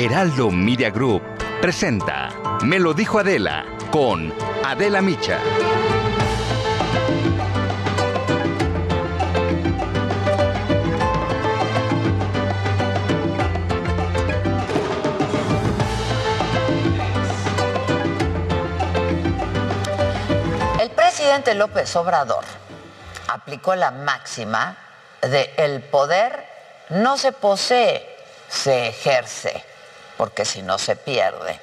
Heraldo Media Group presenta Me lo dijo Adela con Adela Micha. El presidente López Obrador aplicó la máxima de el poder no se posee, se ejerce, porque si no se pierde.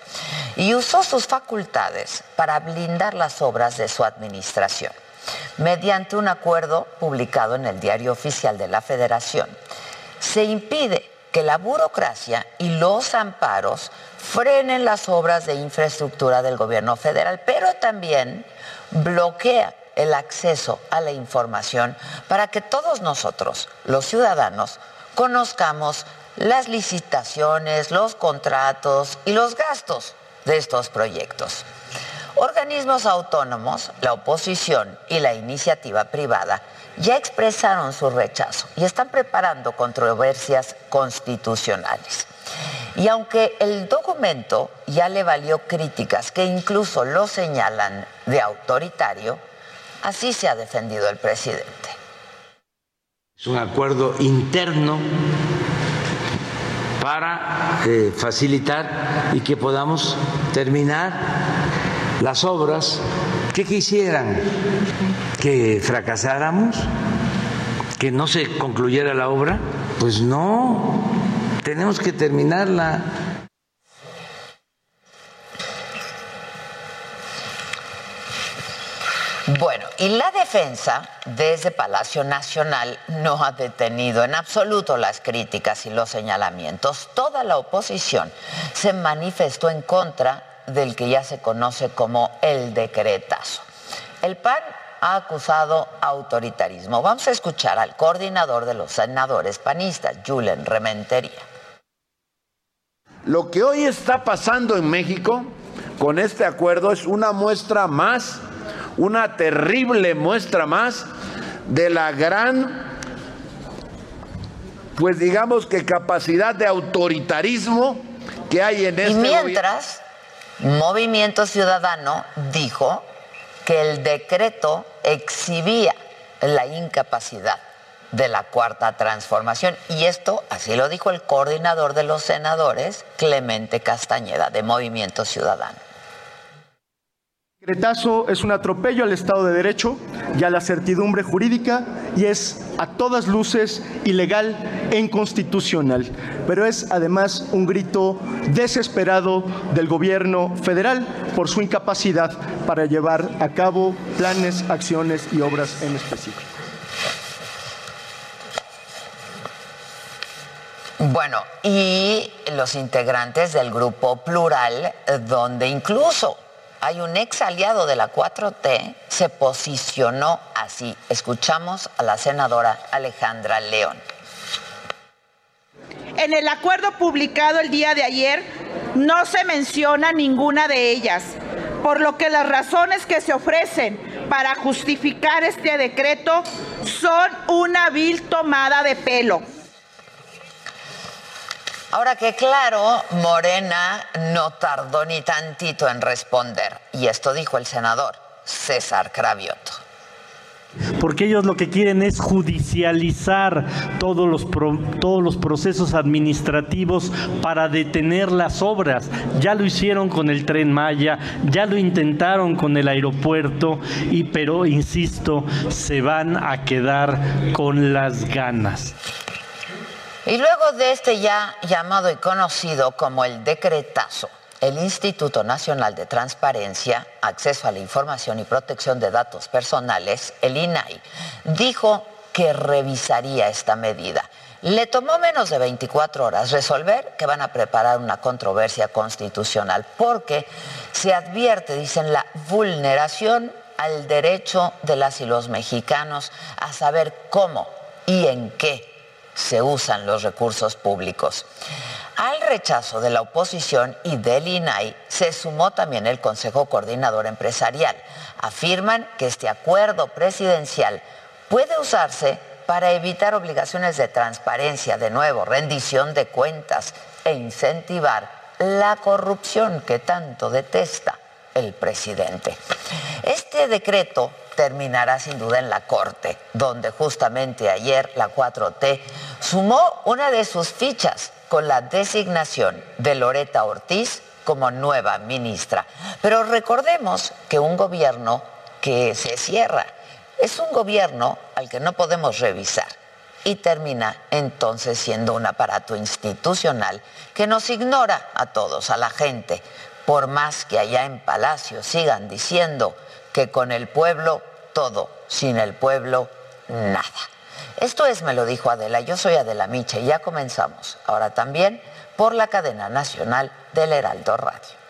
Y usó sus facultades para blindar las obras de su administración, mediante un acuerdo publicado en el Diario Oficial de la Federación. Se impide que la burocracia y los amparos frenen las obras de infraestructura del gobierno federal, pero también bloquea el acceso a la información para que todos nosotros, los ciudadanos, conozcamos las licitaciones, los contratos y los gastos de estos proyectos. Organismos autónomos, la oposición y la iniciativa privada ya expresaron su rechazo y están preparando controversias constitucionales. Y aunque el documento ya le valió críticas que incluso lo señalan de autoritario, así se ha defendido el presidente. Es un acuerdo interno para eh, facilitar y que podamos terminar las obras que quisieran que fracasáramos, que no se concluyera la obra. Pues no, tenemos que terminarla. Bueno, y la defensa desde Palacio Nacional no ha detenido en absoluto las críticas y los señalamientos. Toda la oposición se manifestó en contra del que ya se conoce como el decretazo. El PAN ha acusado autoritarismo. Vamos a escuchar al coordinador de los senadores panistas, Julen Rementería. Lo que hoy está pasando en México con este acuerdo es una muestra más, una terrible muestra más de la gran, pues digamos que capacidad de autoritarismo que hay en este Y mientras, Movimiento Ciudadano dijo que el decreto exhibía la incapacidad de la cuarta transformación. Y esto, así lo dijo el coordinador de los senadores, Clemente Castañeda, de Movimiento Ciudadano. Decretazo es un atropello al Estado de Derecho y a la certidumbre jurídica y es a todas luces ilegal e inconstitucional. Pero es además un grito desesperado del gobierno federal por su incapacidad para llevar a cabo planes, acciones y obras en específico. Bueno, y los integrantes del grupo plural, eh, donde incluso hay un ex aliado de la 4T, se posicionó así. Escuchamos a la senadora Alejandra León. En el acuerdo publicado el día de ayer no se menciona ninguna de ellas, por lo que las razones que se ofrecen para justificar este decreto son una vil tomada de pelo. Ahora que claro, Morena no tardó ni tantito en responder. Y esto dijo el senador César Cravioto. porque ellos lo que quieren es judicializar todos los, todos los procesos administrativos para detener las obras. Ya lo hicieron con el tren Maya, ya lo intentaron con el aeropuerto, y, pero insisto, se van a quedar con las ganas. Y luego de este ya llamado y conocido como el decretazo, el Instituto Nacional de Transparencia, Acceso a la Información y Protección de Datos Personales, el INAI, dijo que revisaría esta medida. Le tomó menos de 24 horas resolver que van a preparar una controversia constitucional porque se advierte, dicen, la vulneración al derecho de las y los mexicanos a saber cómo y en qué se usan los recursos públicos. Al rechazo de la oposición y del INAI se sumó también el Consejo Coordinador Empresarial. Afirman que este acuerdo presidencial puede usarse para evitar obligaciones de transparencia, de nuevo, rendición de cuentas e incentivar la corrupción que tanto detesta el presidente. Este decreto terminará sin duda en la Corte, donde justamente ayer la 4T sumó una de sus fichas con la designación de Loreta Ortiz como nueva ministra. Pero recordemos que un gobierno que se cierra es un gobierno al que no podemos revisar y termina entonces siendo un aparato institucional que nos ignora a todos, a la gente, por más que allá en Palacio sigan diciendo que con el pueblo todo, sin el pueblo nada. Esto es, me lo dijo Adela, yo soy Adela Micha y ya comenzamos, ahora también por la cadena nacional del Heraldo Radio.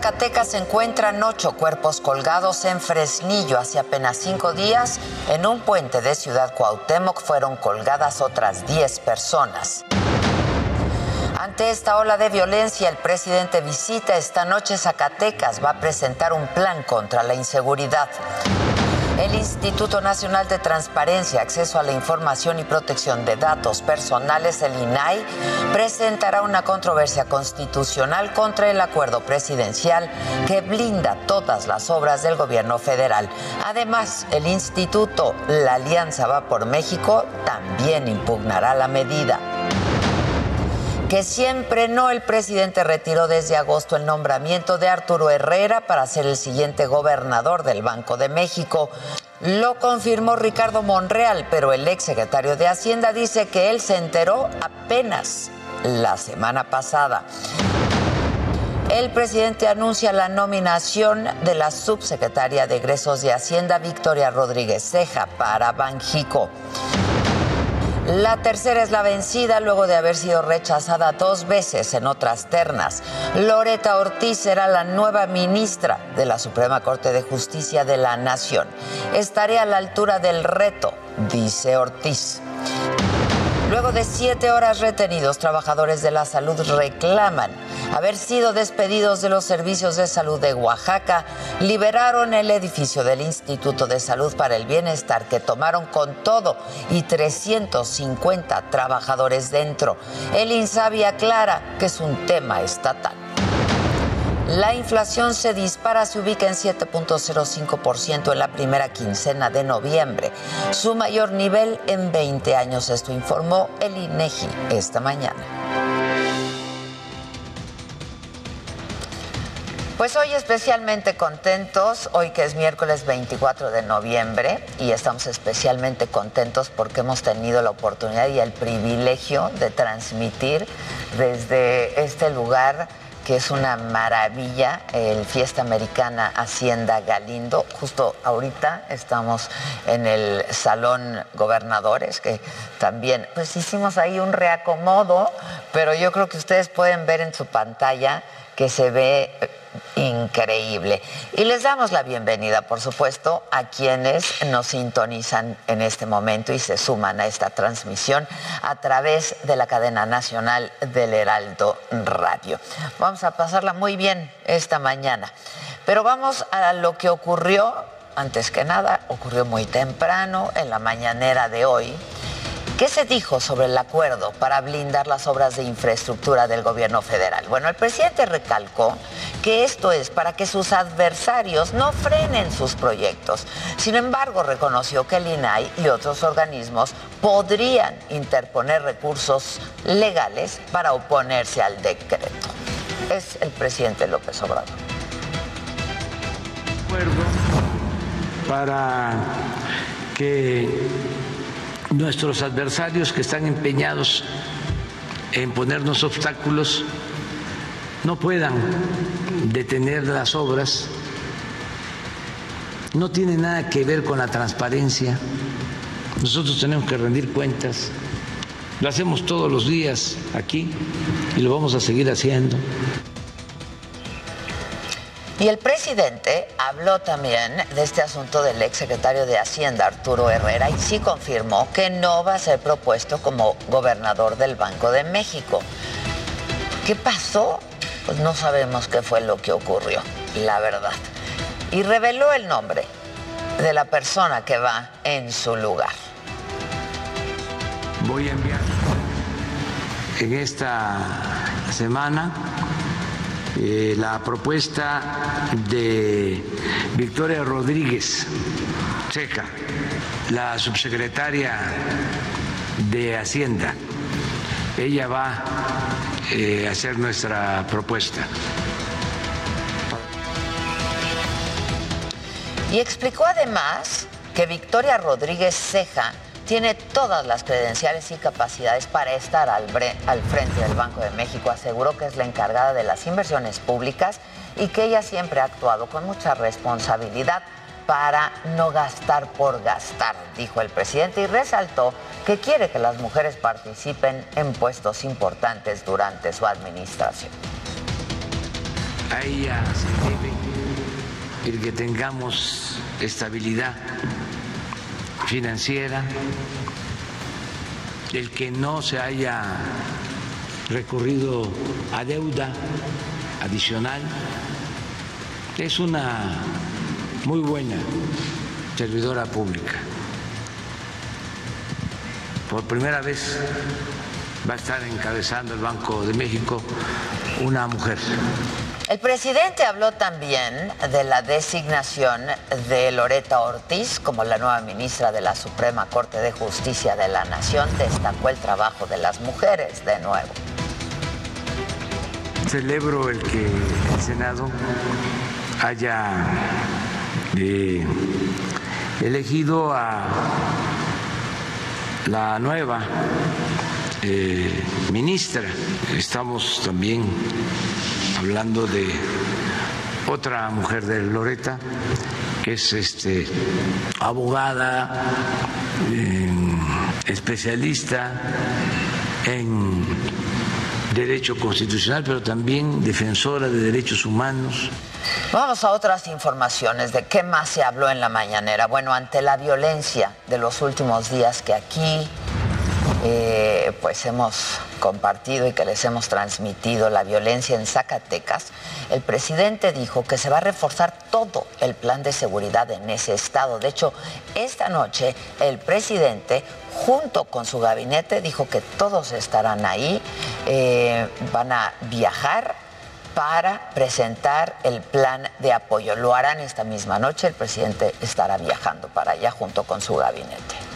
Zacatecas se encuentran ocho cuerpos colgados en Fresnillo. Hace apenas cinco días, en un puente de Ciudad Cuauhtémoc fueron colgadas otras diez personas. Ante esta ola de violencia, el presidente visita esta noche Zacatecas. Va a presentar un plan contra la inseguridad. El Instituto Nacional de Transparencia, Acceso a la Información y Protección de Datos Personales, el INAI, presentará una controversia constitucional contra el acuerdo presidencial que blinda todas las obras del gobierno federal. Además, el Instituto La Alianza Va por México también impugnará la medida que siempre no, el presidente retiró desde agosto el nombramiento de Arturo Herrera para ser el siguiente gobernador del Banco de México. Lo confirmó Ricardo Monreal, pero el ex secretario de Hacienda dice que él se enteró apenas la semana pasada. El presidente anuncia la nominación de la subsecretaria de egresos de Hacienda, Victoria Rodríguez Ceja, para Banjico. La tercera es la vencida luego de haber sido rechazada dos veces en otras ternas. Loreta Ortiz será la nueva ministra de la Suprema Corte de Justicia de la Nación. Estaré a la altura del reto, dice Ortiz. Luego de siete horas retenidos, trabajadores de la salud reclaman haber sido despedidos de los servicios de salud de Oaxaca. Liberaron el edificio del Instituto de Salud para el Bienestar que tomaron con todo y 350 trabajadores dentro. El INSABI aclara que es un tema estatal. La inflación se dispara, se ubica en 7.05% en la primera quincena de noviembre, su mayor nivel en 20 años. Esto informó el INEGI esta mañana. Pues hoy especialmente contentos, hoy que es miércoles 24 de noviembre y estamos especialmente contentos porque hemos tenido la oportunidad y el privilegio de transmitir desde este lugar que es una maravilla, el Fiesta Americana Hacienda Galindo. Justo ahorita estamos en el Salón Gobernadores, que también, pues hicimos ahí un reacomodo, pero yo creo que ustedes pueden ver en su pantalla que se ve increíble. Y les damos la bienvenida, por supuesto, a quienes nos sintonizan en este momento y se suman a esta transmisión a través de la cadena nacional del Heraldo Radio. Vamos a pasarla muy bien esta mañana, pero vamos a lo que ocurrió, antes que nada, ocurrió muy temprano, en la mañanera de hoy ¿Qué se dijo sobre el acuerdo para blindar las obras de infraestructura del gobierno federal? Bueno, el presidente recalcó que esto es para que sus adversarios no frenen sus proyectos. Sin embargo, reconoció que el INAI y otros organismos podrían interponer recursos legales para oponerse al decreto. es el presidente López Obrador. Para que nuestros adversarios que están empeñados en ponernos obstáculos no puedan detener las obras. No tiene nada que ver con la transparencia. Nosotros tenemos que rendir cuentas. Lo hacemos todos los días aquí y lo vamos a seguir haciendo. Y el presidente habló también de este asunto del exsecretario de Hacienda, Arturo Herrera, y sí confirmó que no va a ser propuesto como gobernador del Banco de México. ¿Qué pasó? Pues no sabemos qué fue lo que ocurrió, la verdad. Y reveló el nombre de la persona que va en su lugar. Voy a enviar en esta semana eh, la propuesta de Victoria Rodríguez Checa, la subsecretaria de Hacienda. Ella va eh, a hacer nuestra propuesta. Y explicó además que Victoria Rodríguez Ceja tiene todas las credenciales y capacidades para estar al, frente del Banco de México. Aseguró que es la encargada de las inversiones públicas y que ella siempre ha actuado con mucha responsabilidad para no gastar por gastar, dijo el presidente y resaltó que quiere que las mujeres participen en puestos importantes durante su administración. A ella se debe el que tengamos estabilidad financiera, el que no se haya recurrido a deuda adicional, es una muy buena servidora pública. Por primera vez va a estar encabezando el Banco de México una mujer. El presidente habló también de la designación de Loreta Ortiz como la nueva ministra de la Suprema Corte de Justicia de la Nación. Destacó el trabajo de las mujeres de nuevo. Celebro el que el Senado haya eh, elegido a la nueva eh, ministra. Estamos también hablando de otra mujer de Loreta, que es este, abogada, especialista en derecho constitucional, pero también defensora de derechos humanos. Vamos a otras informaciones de qué más se habló en la mañanera. Bueno, ante la violencia de los últimos días que aquí pues hemos compartido y que les hemos transmitido la violencia en Zacatecas, el presidente dijo que se va a reforzar todo el plan de seguridad en ese estado. De hecho, esta noche el presidente, junto con su gabinete, dijo que todos estarán ahí, eh, van a viajar para presentar el plan de apoyo. Lo harán esta misma noche, el presidente estará viajando para allá junto con su gabinete.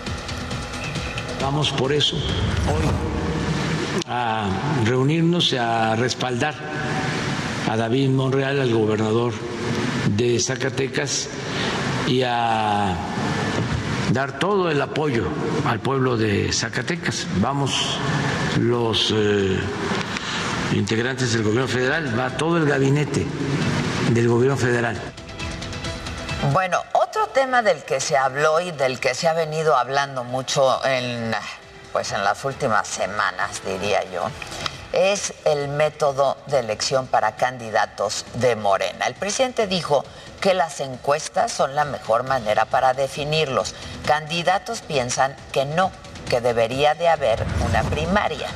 Vamos por eso hoy a reunirnos y a respaldar a David Monreal, al gobernador de Zacatecas, y a dar todo el apoyo al pueblo de Zacatecas. Vamos los eh, integrantes del gobierno federal, va todo el gabinete del gobierno federal. Bueno, otro tema del que se habló y del que se ha venido hablando mucho en, pues en las últimas semanas, diría yo, es el método de elección para candidatos de Morena. El presidente dijo que las encuestas son la mejor manera para definirlos. Candidatos piensan que no, que debería de haber una primaria.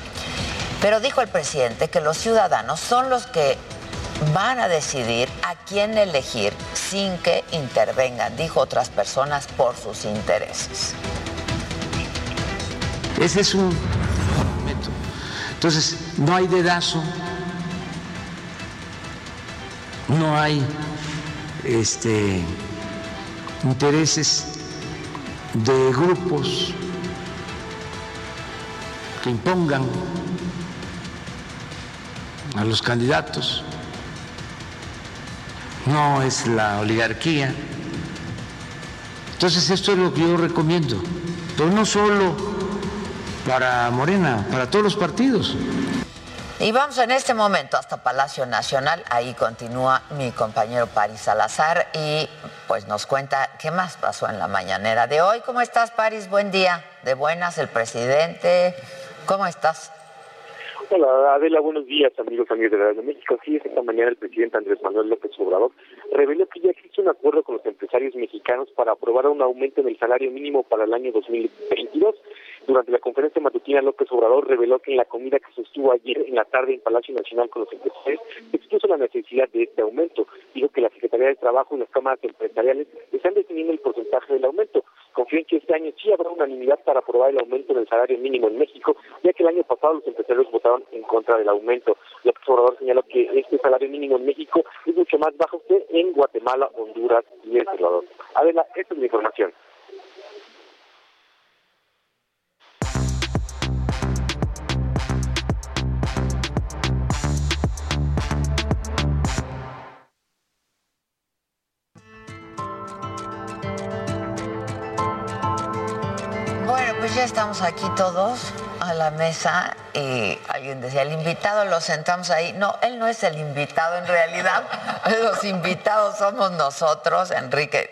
Pero dijo el presidente que los ciudadanos son los que van a decidir a quién elegir sin que intervengan, dijo otras personas, por sus intereses. Ese es un método. Entonces, no hay dedazo, no hay este, intereses de grupos que impongan a los candidatos. No es la oligarquía. Entonces esto es lo que yo recomiendo, pero no solo para Morena, para todos los partidos. Y vamos en este momento hasta Palacio Nacional. Ahí continúa mi compañero Paris Salazar y pues nos cuenta qué más pasó en la mañanera de hoy. ¿Cómo estás, Paris? Buen día. De buenas, el presidente. ¿Cómo estás? Adela, buenos días amigos amigos de la de México. Sí, esta mañana el presidente Andrés Manuel López Obrador reveló que ya existe un acuerdo con los empresarios mexicanos para aprobar un aumento en el salario mínimo para el año 2022. Durante la conferencia matutina, López Obrador reveló que en la comida que sostuvo ayer en la tarde en Palacio Nacional con los empresarios expuso la necesidad de este aumento. Dijo que la Secretaría de Trabajo y las cámaras empresariales están definiendo el porcentaje del aumento. Confío en que año sí habrá unanimidad para aprobar el aumento del salario mínimo en México, ya que el año pasado los empresarios votaron en contra del aumento. López Obrador señaló que este salario mínimo en México es mucho más bajo que en Guatemala, Honduras y El Salvador. Adela, esta es mi información. Ya estamos aquí todos a la mesa y alguien decía, el invitado lo sentamos ahí. No, él no es el invitado en realidad. Los invitados somos nosotros, Enrique.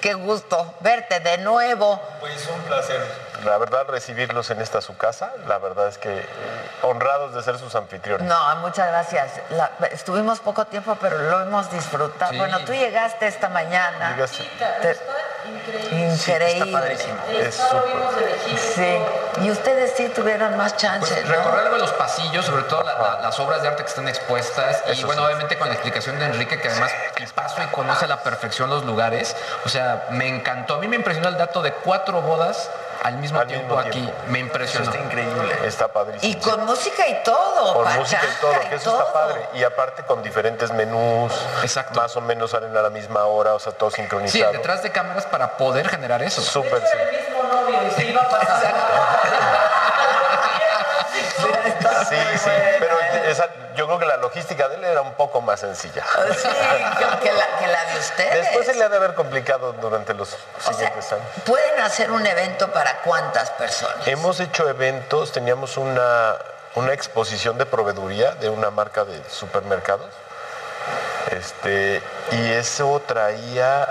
Qué gusto verte de nuevo. Pues un placer, la verdad, recibirlos en esta su casa. La verdad es que honrados de ser sus anfitriones. No, muchas gracias. La- estuvimos poco tiempo, pero lo hemos disfrutado. Sí. Bueno, tú llegaste esta mañana. Llegaste. Te- Increíble. Sí, está padrísimo. Es súper. Sí. Y ustedes sí tuvieron más chance, Pues ¿no? recorrer los pasillos, sobre todo la- la- las obras de arte que están expuestas y bueno, obviamente con la explicación de Enrique que además paso y conoce a la perfección los lugares. O sea, me encantó. A mí me impresionó el dato de cuatro bodas al mismo tiempo aquí. Me impresionó. Está increíble. Está padrísimo. Y con música y todo, Con música y todo, que eso todo. está padre. Y aparte con diferentes menús. Más o menos salen a la misma hora, o sea, todo Sí, sincronizado. detrás de cámaras para poder generar eso. Súper, sí. Sí, sí, pero esa- yo creo que la logística de él era un poco más sencilla. Sí, que, la, que la de ustedes. Después se le ha de haber complicado durante los siguientes años. ¿Pueden hacer un evento para cuántas personas? Hemos hecho eventos, teníamos una, una exposición de proveeduría de una marca de supermercados. Este, y eso traía,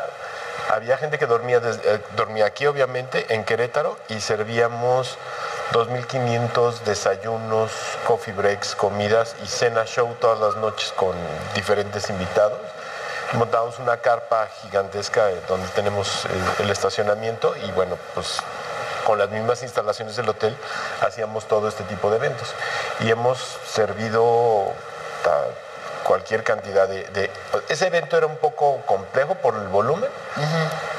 había gente que dormía, des- eh, dormía aquí obviamente, en Querétaro, y servíamos 2.500 desayunos, coffee breaks, comidas y cena show todas las noches con diferentes invitados. Montamos una carpa gigantesca eh, donde tenemos eh, el estacionamiento y bueno, pues con las mismas instalaciones del hotel hacíamos todo este tipo de eventos. Y hemos servido cualquier cantidad de, de- Ese evento era un poco complejo por el volumen,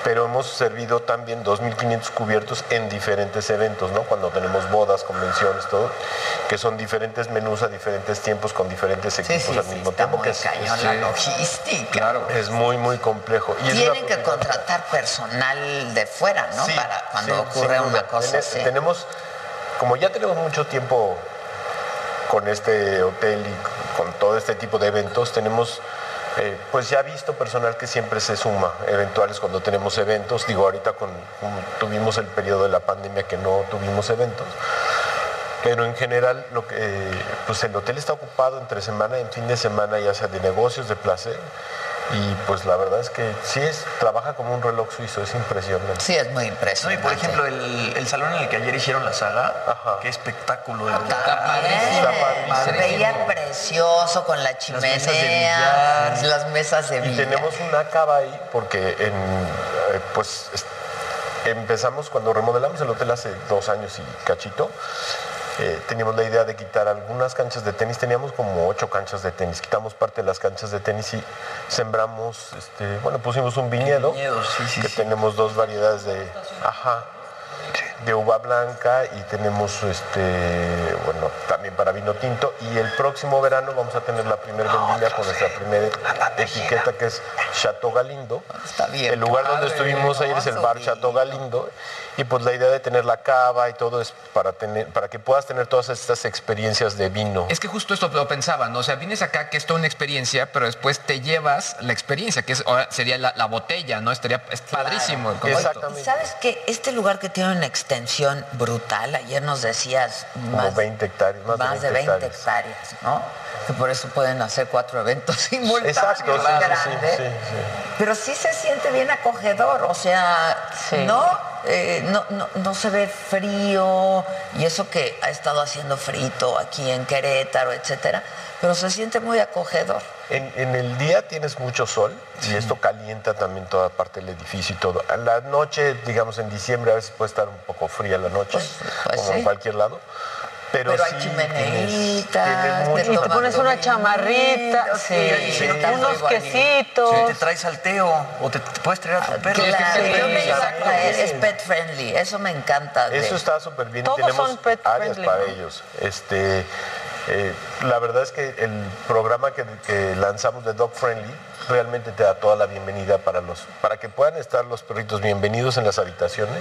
pero hemos servido también 2.500 cubiertos en diferentes eventos, ¿no? Cuando tenemos bodas, convenciones, todo, que son diferentes menús a diferentes tiempos con diferentes equipos al mismo tiempo. que es, cañón la logística. Claro. Es muy, muy complejo. Y Tienen que contratar personal de fuera, ¿no? Para cuando ocurre una cosa así. Tenemos, como ya tenemos mucho tiempo con este hotel y con todo este tipo de eventos, tenemos eh, pues ya visto personal que siempre se suma, eventuales cuando tenemos eventos. Digo, ahorita con, tuvimos el periodo de la pandemia que no tuvimos eventos. Pero en general, lo que, eh, pues el hotel está ocupado entre semana y en fin de semana, ya sea de negocios, de placer. Y pues la verdad es que sí es, trabaja como un reloj suizo, es impresionante. Sí, es muy impresionante. No, y por ejemplo, el, el salón en el que ayer hicieron la saga, qué espectáculo. de verdad. Se veía precioso con la mesas de chimenea, billar. las mesas de Y billar. tenemos una cava ahí porque en, eh, pues es- empezamos cuando remodelamos el hotel hace dos años y cachito. Eh, teníamos la idea de quitar algunas canchas de tenis, teníamos como ocho canchas de tenis, quitamos parte de las canchas de tenis y sembramos, este, bueno, pusimos un viñedo, que tenemos dos variedades de, ajá, de uva blanca y tenemos este, bueno, también para vino tinto. Y el próximo verano vamos a tener la primera vendimia con nuestra primera etiqueta que es Chateau Galindo. Está bien. El lugar donde estuvimos ayer es el bar Chateau Galindo. Y pues la idea de tener la cava y todo es para tener, para que puedas tener todas estas experiencias de vino. Es que justo esto lo pensaba, ¿no? O sea, vienes acá que es toda una experiencia, pero después te llevas la experiencia, que es, sería la, la botella, ¿no? Estaría es padrísimo el concepto. Y ¿Sabes qué? Este lugar que tiene una extensión brutal, ayer nos decías Como más, 20 hectáreas, más, más de 20 hectáreas, ¿no? Que por eso pueden hacer cuatro eventos simultáneos Exacto, sí, sí, sí, grandes. sí, sí. Pero sí se siente bien acogedor, o sea, ¿no? Eh, no, no, no se ve frío y eso que ha estado haciendo frito aquí en Querétaro, etcétera, pero se siente muy acogedor. En, en el día tienes mucho sol y esto calienta también toda parte del edificio y todo. A la noche, digamos en diciembre, a veces puede estar un poco fría la noche, pues como sí. en cualquier lado. Pero, Pero hay chimeneitas, tienes Y te pones una chamarrita, sí, unos quesitos. Sí, te traes salteo o te, te puedes traer a tu perro. Claro, Sí, yo me iba a exacto. traer, es pet friendly, eso me encanta. de- Eso está súper bien. Todos Tenemos son pet áreas friendly, para ¿no? ellos. Este, eh, la verdad es que el programa que, que lanzamos de Dog Friendly realmente te da toda la bienvenida para los, para que puedan estar los perritos bienvenidos en las habitaciones,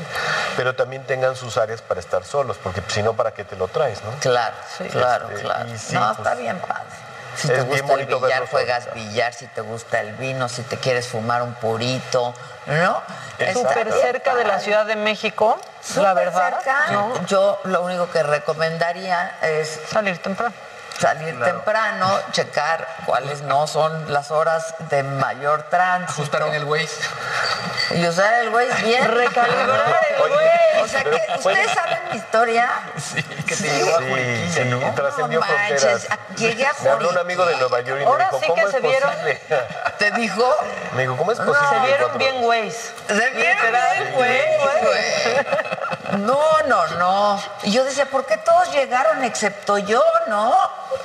pero también tengan sus áreas para estar solos, porque si no, ¿para qué te lo traes, no? Claro, claro, Este, claro. y sí, no, pues, está bien padre. Si es te bien gusta el billar, juegas billar, si te gusta el vino, si te quieres fumar un purito, ¿no? Súper cerca de la. Ciudad de México, la verdad. cerca. ¿no? Yo lo único que recomendaría es salir temprano. Salir temprano, checar cuáles no son las horas de mayor tránsito. Ajustar bien el Waze. Y usar el Waze bien. Recalibrar el Waze. O sea que ustedes saben mi historia. Sí, que te llevó a Juriquilla, sí, ¿no? trascendió No manches, fronteras. llegué a Me habló un amigo de Nueva York y me Ahora dijo, sí ¿cómo que es se vieron- posible? ¿Te dijo? Me dijo, ¿cómo es posible? Se vieron bien güeyes. Literal, bien, güey, güey. No, no, no. Y yo decía, ¿por qué todos llegaron excepto yo, no?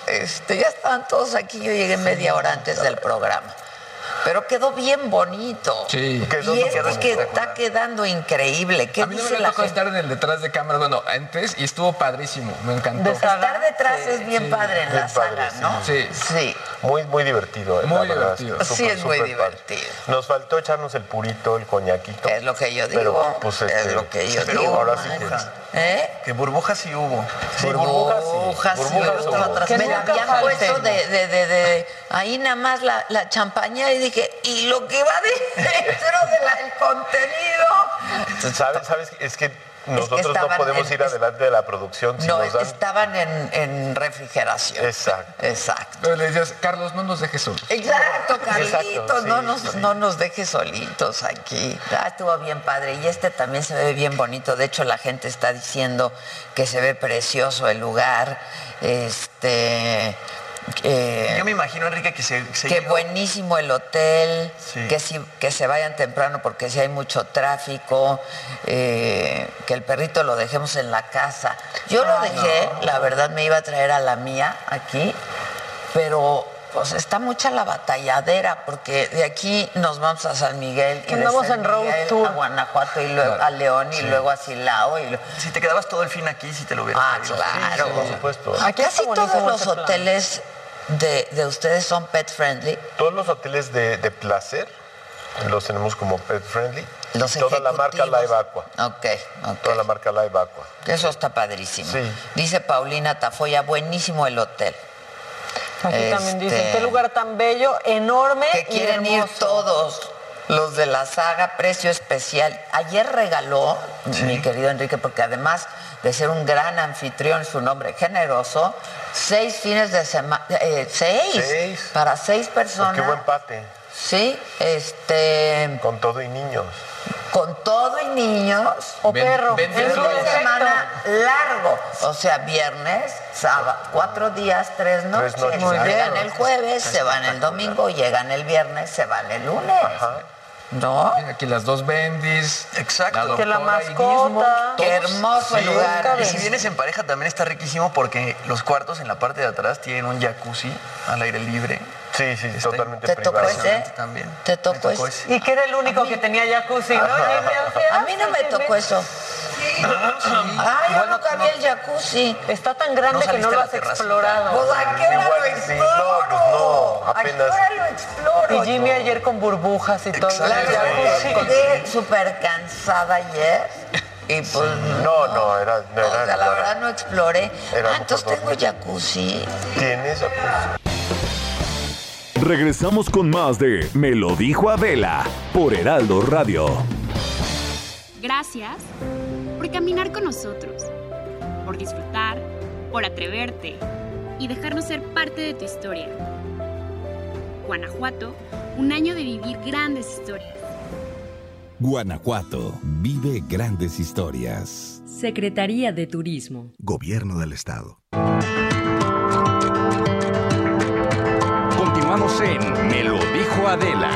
Este, ya estaban todos aquí, yo llegué media hora antes del programa. Pero quedó bien bonito. Sí. Quedó- y este que está quedando increíble. ¿Qué A mí no me gente? estar en el detrás de cámara, bueno, antes, y estuvo padrísimo, me encantó. De. Estar detrás Sí, es bien sí, padre en bien la padre, sala, sí. ¿no? Sí. Sí. Muy, muy divertido. eh, Muy la verdad, divertido. Sí, es muy padre. divertido. Nos faltó echarnos el purito, el coñaquito. Es lo que yo digo. Pero, pues, es este, lo que yo pero digo. ahora sí que- ¿Eh? Que burbujas sí hubo. Sí, burbujas, sí. Burbujas, sí, Burbujas otro hubo. de- ahí nada más la, la champaña y dije, ¿y lo que va dentro del contenido? ¿Sabes? ¿Sabes? Es que nosotros no podemos en- ir adelante de la producción si no, nos dan... estaban en, en refrigeración. Exacto. Exacto. Pero le decías, Carlos, no nos dejes solos. Exacto, Carlitos, Exacto, sí, no, nos, sí. no nos dejes solitos aquí. Ah, estuvo bien padre. Y este también se ve bien bonito. De hecho, la gente está diciendo que se ve precioso el lugar. Este. Eh, Yo me imagino, Enrique, que se, llegó- buenísimo el hotel, Sí. que, si, que se vayan temprano porque si hay mucho tráfico, eh, que el perrito lo dejemos en la casa. Yo lo dejé, la verdad me iba a traer a la mía aquí, pero pues está mucha la batalladera porque de aquí nos vamos a San Miguel y San en Miguel tour. a Guanajuato y luego a León y luego a Silao. Y lo- Si te quedabas todo el fin aquí, si te lo hubieras Ah, claro. Por supuesto. Aquí Casi todos los hoteles de, de ustedes son pet friendly. Todos los hoteles de, de placer los tenemos como pet friendly. Los Toda la marca. Live Aqua. Ok, ok. Toda la marca Live Aqua. Eso está padrísimo. Sí. Dice Paulina Tafoya, buenísimo el hotel. Aquí también dicen, Este, qué lugar tan bello, enorme Que y quieren ir hermoso. todos los de la saga, precio especial. Ayer regaló, mi querido Enrique, porque además de ser un gran anfitrión, su nombre generoso, seis fines de semana, seis, Seis. para seis Pues personas. qué buen pate. Sí, este, Con todo y niños. Con todo y niños. O Ven- perro. ven- Un Es fin lo de perfecto. semana largo, o sea, viernes, sábado, cuatro días, tres noches. Llegan el jueves, se van el domingo, llegan el viernes, se van el lunes. ¿No? Ven Aquí las dos bendis. Exacto. Que la mascota. mismo, Qué hermoso Sí, lugar. Y si vienes en pareja también está riquísimo porque los cuartos en la parte de atrás tienen un jacuzzi al aire libre. Sí, sí, totalmente ¿Te tocó ese? También. ¿Te tocó Me ese? Y que era el único que tenía jacuzzi, ¿no? Jimmy? A mí no me tocó eso. Ah, yo no cabía el jacuzzi. Está tan grande que no lo has explorado. Pues a qué hora lo Sí, no, pues no, ¿A qué apenas. hora lo exploro? Y Jimmy ayer con burbujas y todo. La jacuzzi. súper cansada ayer. Y pues No, no, era. No, o sea, la verdad no exploré. Era Ah, entonces tengo jacuzzi. Tienes Regresamos con más de Me lo dijo Adela por Heraldo Radio. Gracias por caminar con nosotros, por disfrutar, por atreverte y dejarnos ser parte de tu historia. Guanajuato, un año de vivir grandes historias. Guanajuato vive grandes historias. Secretaría de Turismo. Gobierno del Estado. En Me lo dijo Adela.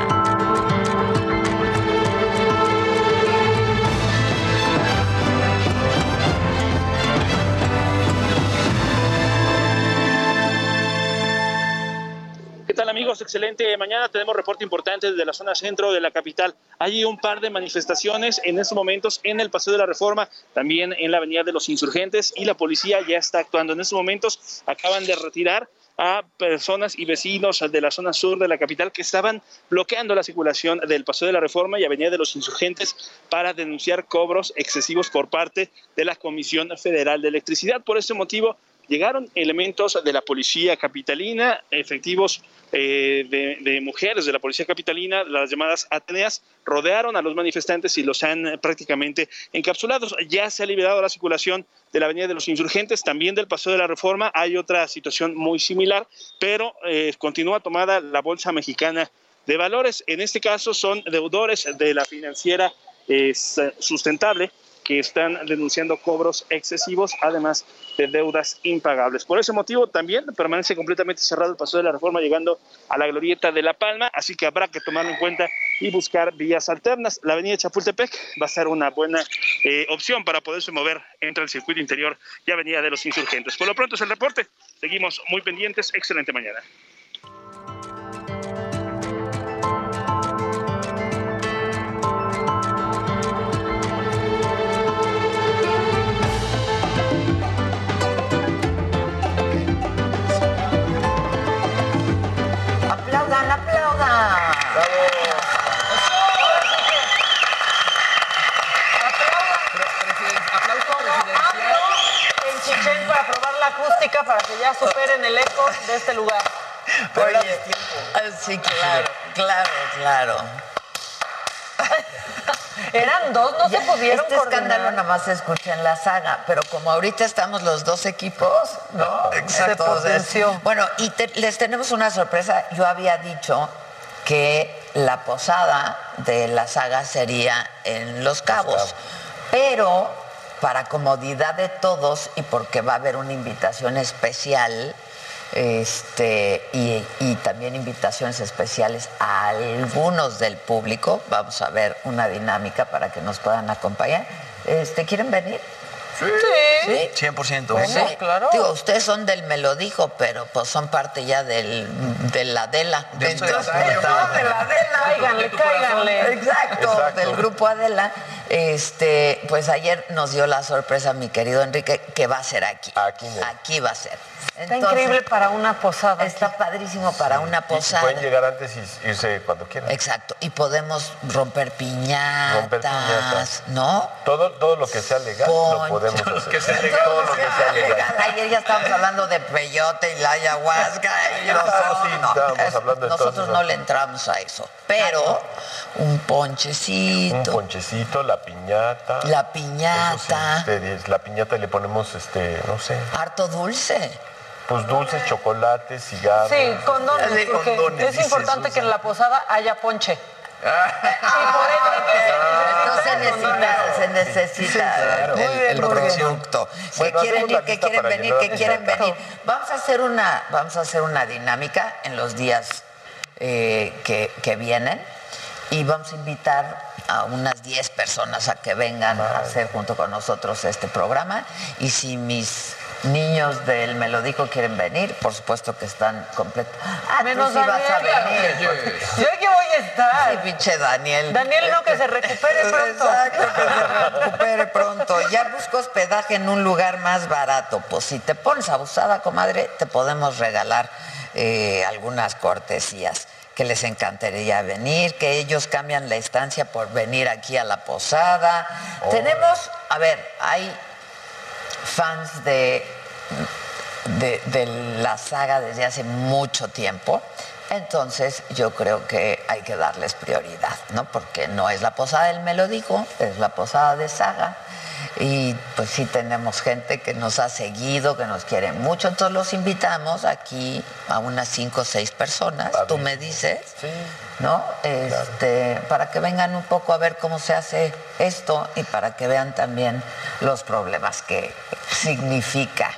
¿Qué tal amigos? Excelente. Mañana tenemos reporte importante desde la zona centro de la capital. Hay un par de manifestaciones en estos momentos en el Paseo de la Reforma, también en la Avenida de los Insurgentes y la policía ya está actuando. En estos momentos acaban de retirar a personas y vecinos de la zona sur de la capital que estaban bloqueando la circulación del Paseo de la Reforma y Avenida de los Insurgentes para denunciar cobros excesivos por parte de la Comisión Federal de Electricidad. Por este motivo, llegaron elementos de la policía capitalina, efectivos eh, de, mujeres de la policía capitalina, las llamadas Ateneas, rodearon a los manifestantes y los han prácticamente encapsulados. Ya se ha liberado la circulación de la Avenida de los Insurgentes, también del Paseo de la Reforma. Hay otra situación muy similar, pero eh, continúa tomada la Bolsa Mexicana de Valores. En este caso son deudores de la financiera eh, sustentable que están denunciando cobros excesivos, además de deudas impagables. Por ese motivo también permanece completamente cerrado el paso de la reforma llegando a la glorieta de La Palma, así que habrá que tomarlo en cuenta y buscar vías alternas. La avenida Chapultepec va a ser una buena eh, opción para poderse mover entre el circuito interior y avenida de los insurgentes. Por lo pronto es el reporte, seguimos muy pendientes, excelente mañana. Para que ya superen el eco de este lugar. Oye, ah, sí, claro, claro, claro. Eran dos, no se pudieron Este coordinar. escándalo nada más se escucha en la saga, pero como ahorita estamos los dos equipos, ¿no? Exacto. Se. Bueno, y te- les tenemos una sorpresa. Yo había dicho que la posada de la saga sería en Los Cabos, pero para comodidad de todos y porque va a haber una invitación especial, este, y, y también invitaciones especiales a algunos del público. Vamos a ver una dinámica para que nos puedan acompañar. Este, ¿Quieren venir? Sí. 100%. Sí. Digo, ustedes son del Me lo dijo, pero pues son parte ya del, de la Adela. De Entonces, de la Adela. Cáiganle, cáiganle. Exacto, Exacto. del grupo Adela. Este, pues ayer nos dio la sorpresa mi querido Enrique que va a ser aquí. Aquí, va a ser. Está increíble para una posada. Está padrísimo para una Y posada. pueden llegar antes y irse cuando quieran. Exacto. Y podemos romper piñatas, Romper piñatas. ¿no? Todo, todo lo que sea legal lo podemos hacer. Todo lo que sea legal. Ayer ya estábamos hablando de peyote y la ayahuasca y los Sí, no, hablando de nosotros no le entramos a eso. Pero un ponchecito. Un ponchecito, la piñata. La Eso sí, piñata. este, la piñata le ponemos, este, no sé, Harto dulce. pues dulces, chocolates, cigarros. Sí, condones, porque condones, es importante que en la posada haya ponche. Entonces se necesita, se necesita el, el producto. Que quieren la ir, que quieren venir, que de quieren venir. Vamos a hacer una, vamos a hacer una dinámica en los días eh, que, que vienen y vamos a invitar a unas 10 personas a que vengan a hacer junto con nosotros este programa. Y si mis niños del Melodico quieren venir, por supuesto que están completos. Ah, Menos tú sí vas a venir. Yo aquí voy a estar. Sí pinche Daniel. Daniel, no, que se recupere pronto. Exacto, que se recupere pronto. Ya busco hospedaje en un lugar más barato. Pues si te pones abusada, comadre, te podemos regalar eh, algunas cortesías que les encantaría venir, que ellos cambian la estancia por venir aquí a la posada. Tenemos, a ver, hay fans de, de, de la saga desde hace mucho tiempo. Entonces yo creo que hay que darles prioridad, ¿no? Porque no es la posada del Melodico, es la posada de Saga. Y pues sí tenemos gente que nos ha seguido, que nos quiere mucho. Entonces los invitamos aquí a unas cinco o seis personas, tú me dices, ¿no? Este, Para que vengan un poco a ver cómo se hace esto y para que vean también los problemas que significa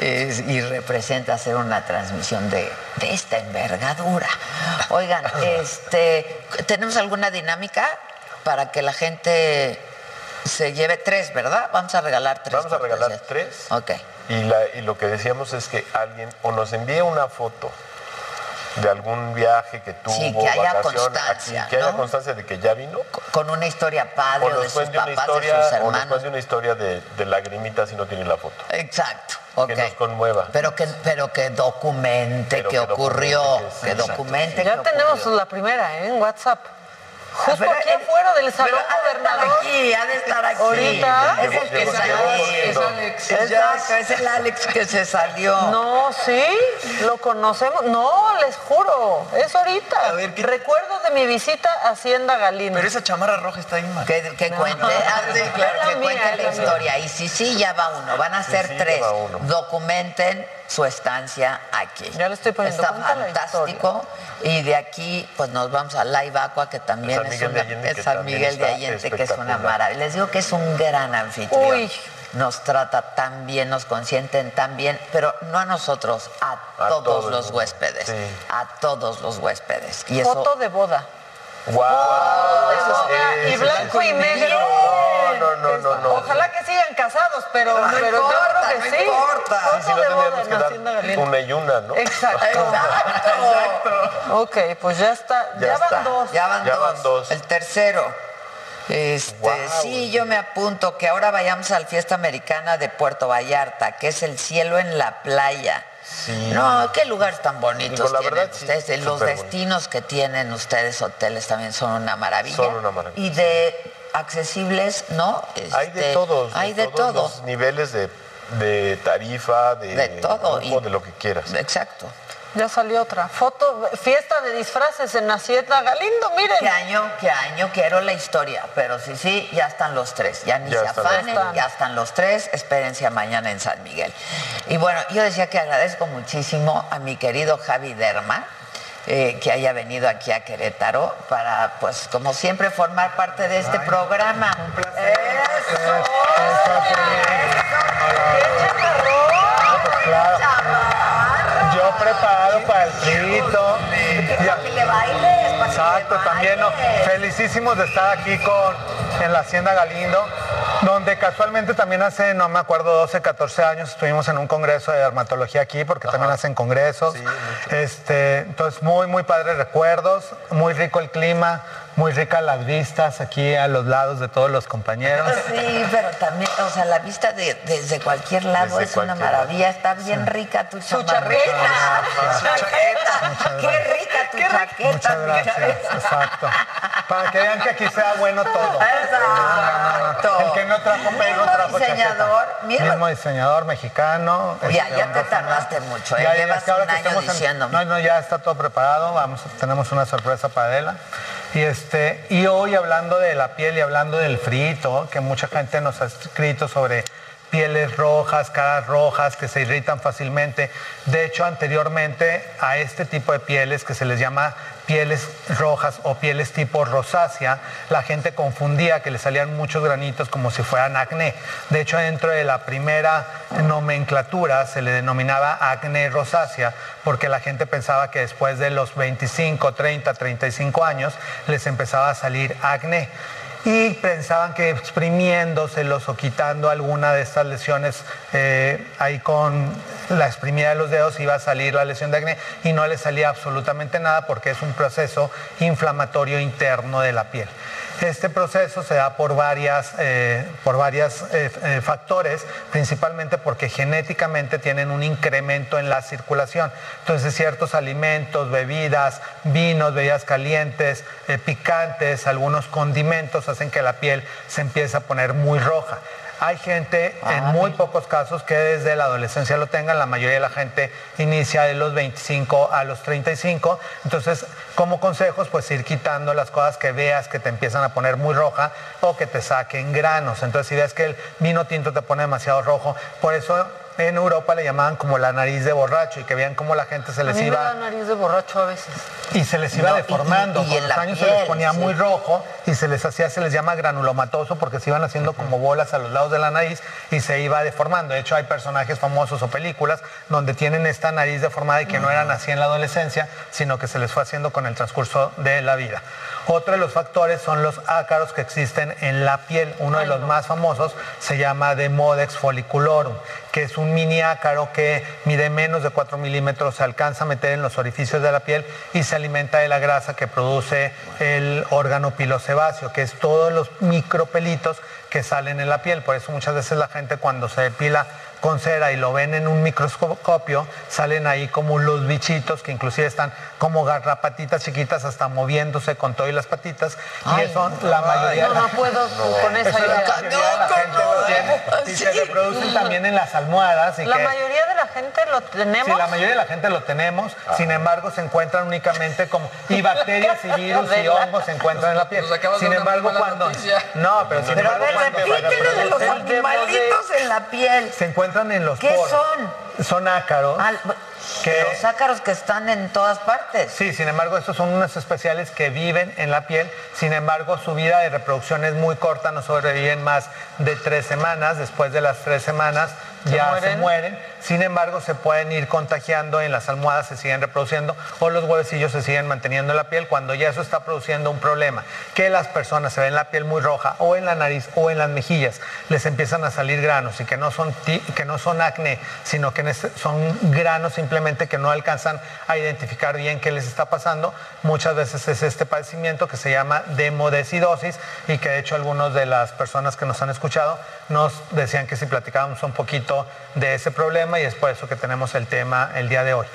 es- y representa hacer una transmisión de, de esta envergadura. Oigan, este, ¿tenemos alguna dinámica para que la gente se lleve tres, verdad? Vamos a regalar tres. Vamos a regalar cortesías. tres. Ok. Y, la- y lo que decíamos es que alguien o nos envíe una foto de algún viaje que tuvo, Sí, que haya vacación, constancia, aquí, que haya constancia de que ya vino. Con una historia padre O o de sus cuente una papás, historia, de sus o nos hermanos. cuente una historia de, de lagrimitas si no tiene la foto. Exacto. ok. Que nos conmueva. Pero que, pero que documente Pero que, que ocurrió, documente que- documente Ya que tenemos ocurrió. la primera ¿eh? en WhatsApp. Justo Pero, aquí afuera del salón pero ha de gobernador. aquí, ha de estar aquí. Ahorita. Es el que salió. Es. Alex. Exacto, es el Alex que se salió. No, sí, lo conocemos. No, les juro, es ahorita. Recuerdo de mi visita a Hacienda Galindo. Pero esa chamarra roja está ahí, man. Que, que cuente, ah, sí, claro, Es la que mía, cuente es la historia. Y si sí, ya va uno. Van a Sí, ser sí, tres. Documenten su estancia aquí. Ya le estoy poniendo, Está fantástico. Y de aquí, pues nos vamos a Live Aqua, que también es, una, es San Miguel de Allende, que es una maravilla. Les digo que es un gran anfitrión. Uy. Nos trata tan bien, nos consienten tan bien, pero no a nosotros, a, A todos los huéspedes. Sí. A todos los huéspedes. Y eso, Foto de boda. ¡Wow! de Eso es- boda y blanco y negro. No, no, no, no, sigan casados, pero, No pero importa, que no sí. importa. No de boda tendríamos en que Hacienda dar Galindo. una y una, ¿no? Exacto. Ok, pues ya está. Ya, Ya, van dos. Ya van Ya dos. van dos. El tercero. Este, sí, yo me apunto que ahora vayamos al Fiesta Americana de Puerto Vallarta, que es el cielo en la playa. Sí. No, qué lugares tan bonitos Digo, la tienen verdad, sí, ustedes. Los destinos que tienen ustedes, hoteles, también son una maravilla. Son una maravilla. Y de accesibles, ¿no? Hay de Este, todos. Hay de, todos todo. los niveles de, de tarifa, de, De todo, grupo, y- de lo que quieras. Exacto. Ya salió otra. Foto, fiesta de disfraces en Hacienda Galindo, miren. ¿Qué año? ¿Qué año? Quiero la historia. Pero sí, sí, ya están los tres. Ya ni Ya se están. afanen, Ya están. ya están los tres. Espérense a mañana en San Miguel. Y bueno, yo decía que agradezco muchísimo a mi querido Javi Derma. Eh, que haya venido aquí a Querétaro para, pues, como siempre, formar parte de este programa. ¡Eso! Yo preparo para el frito. Para que le bailes, para que Exacto, también felicísimos de estar aquí con, en la Hacienda Galindo, donde casualmente también hace, no me acuerdo, 12, 14 años estuvimos en un congreso de dermatología aquí, porque también hacen congresos. este, entonces, muy, muy padres recuerdos, muy rico el clima, muy ricas las vistas aquí a los lados de todos los compañeros. Sí, pero también, o sea, la vista de, desde cualquier lado Desde es una maravilla. Está bien rica tu Su chamarrita. chaqueta. Su chaqueta. Qué rica tu chaqueta. Muchas gracias, exacto. Para que vean que aquí sea bueno todo. Exacto. El que no trajo pelo, trajo diseñador, chaqueta. mismo- diseñador mexicano. Ya, este, ya un te tardaste mucho, ¿eh? Ya, Llevas es que ahora un que año estamos en- no, no, ya está todo preparado. Vamos, tenemos una sorpresa para Adela. Y este, y hoy hablando de la piel y hablando del frito, que mucha gente nos ha escrito sobre pieles rojas, caras rojas que se irritan fácilmente. De hecho, anteriormente a este tipo de pieles que se les llama pieles rojas o pieles tipo rosácea, la gente confundía que le salían muchos granitos como si fueran acné. De hecho, dentro de la primera nomenclatura se le denominaba acné rosácea porque la gente pensaba que después de los 25, 30, 35 años les empezaba a salir acné. Y pensaban que exprimiéndoselos o quitando alguna de estas lesiones eh, ahí con la exprimida de los dedos iba a salir la lesión de acné y no le salía absolutamente nada porque es un proceso inflamatorio interno de la piel. Este proceso se da por varias, eh, por varias eh, eh, factores, principalmente porque genéticamente tienen un incremento en la circulación. Entonces ciertos alimentos, bebidas, vinos, bebidas calientes, picantes, algunos condimentos hacen que la piel se empiece a poner muy roja. Hay gente, en muy pocos casos, que desde la adolescencia lo tengan. La mayoría de la gente inicia de los 25 a los 35. Entonces, como consejos, pues ir quitando las cosas que veas que te empiezan a poner muy roja o que te saquen granos. Entonces, si ves que el vino tinto te pone demasiado rojo, por eso en Europa le llamaban como la nariz de borracho y que veían cómo la gente se les a mí iba... Me da nariz de borracho a veces. Y se les iba No, deformando. y- y Con en los años se les ponía sí. muy rojo y se les hacía, se les llama granulomatoso porque se iban haciendo como bolas a los lados de la nariz y se iba deformando. De hecho, hay personajes famosos o películas donde tienen esta nariz deformada y que no eran así en la adolescencia, sino que se les fue haciendo con el transcurso de la vida. Otro de los factores son los ácaros que existen en la piel. Uno de los más famosos se llama Demodex folliculorum, que es un mini ácaro que mide menos de 4 milímetros, se alcanza a meter en los orificios de la piel y se alimenta de la grasa que produce el órgano pilosebáceo, que es todos los micropelitos que salen en la piel. Por eso muchas veces la gente cuando se depila con cera y lo ven en un microscopio, salen ahí como los bichitos que inclusive están como garrapatitas chiquitas hasta moviéndose con todo y las patitas. y eso la mayoría No, no puedo con esa idea. la gente lo tiene. Y se reproducen también en las almohadas. Y La que- mayoría de la gente lo tenemos. Sí, la mayoría de la gente lo tenemos, sin embargo se encuentran únicamente como y bacterias y virus y hongos se encuentran en la piel. Sin embargo, cuando noticia. no, pero sin Pero embargo ver, cuando repítele de los animalitos en la piel. se encuentran en los ¿Qué poros. son? Son ácaros. que Los ácaros que están en todas partes. Sí, sin embargo, estos son unos especiales que viven en la piel. Sin embargo, su vida de reproducción es muy corta, no sobreviven más de tres semanas. Después de las tres semanas ¿Se ya se mueren? Sin embargo, se pueden ir contagiando en las almohadas, se siguen reproduciendo o los huevecillos se siguen manteniendo en la piel cuando ya eso está produciendo un problema. Que las personas se ven la piel muy roja o en la nariz o en las mejillas, les empiezan a salir granos y que no son, que no son acné, sino que este- son granos simplemente que no alcanzan a identificar bien qué les está pasando. Muchas veces es este padecimiento que se llama demodecidosis y que de hecho algunas de las personas que nos han escuchado nos decían que si platicábamos un poquito de ese problema y es por eso que tenemos el tema el día de hoy.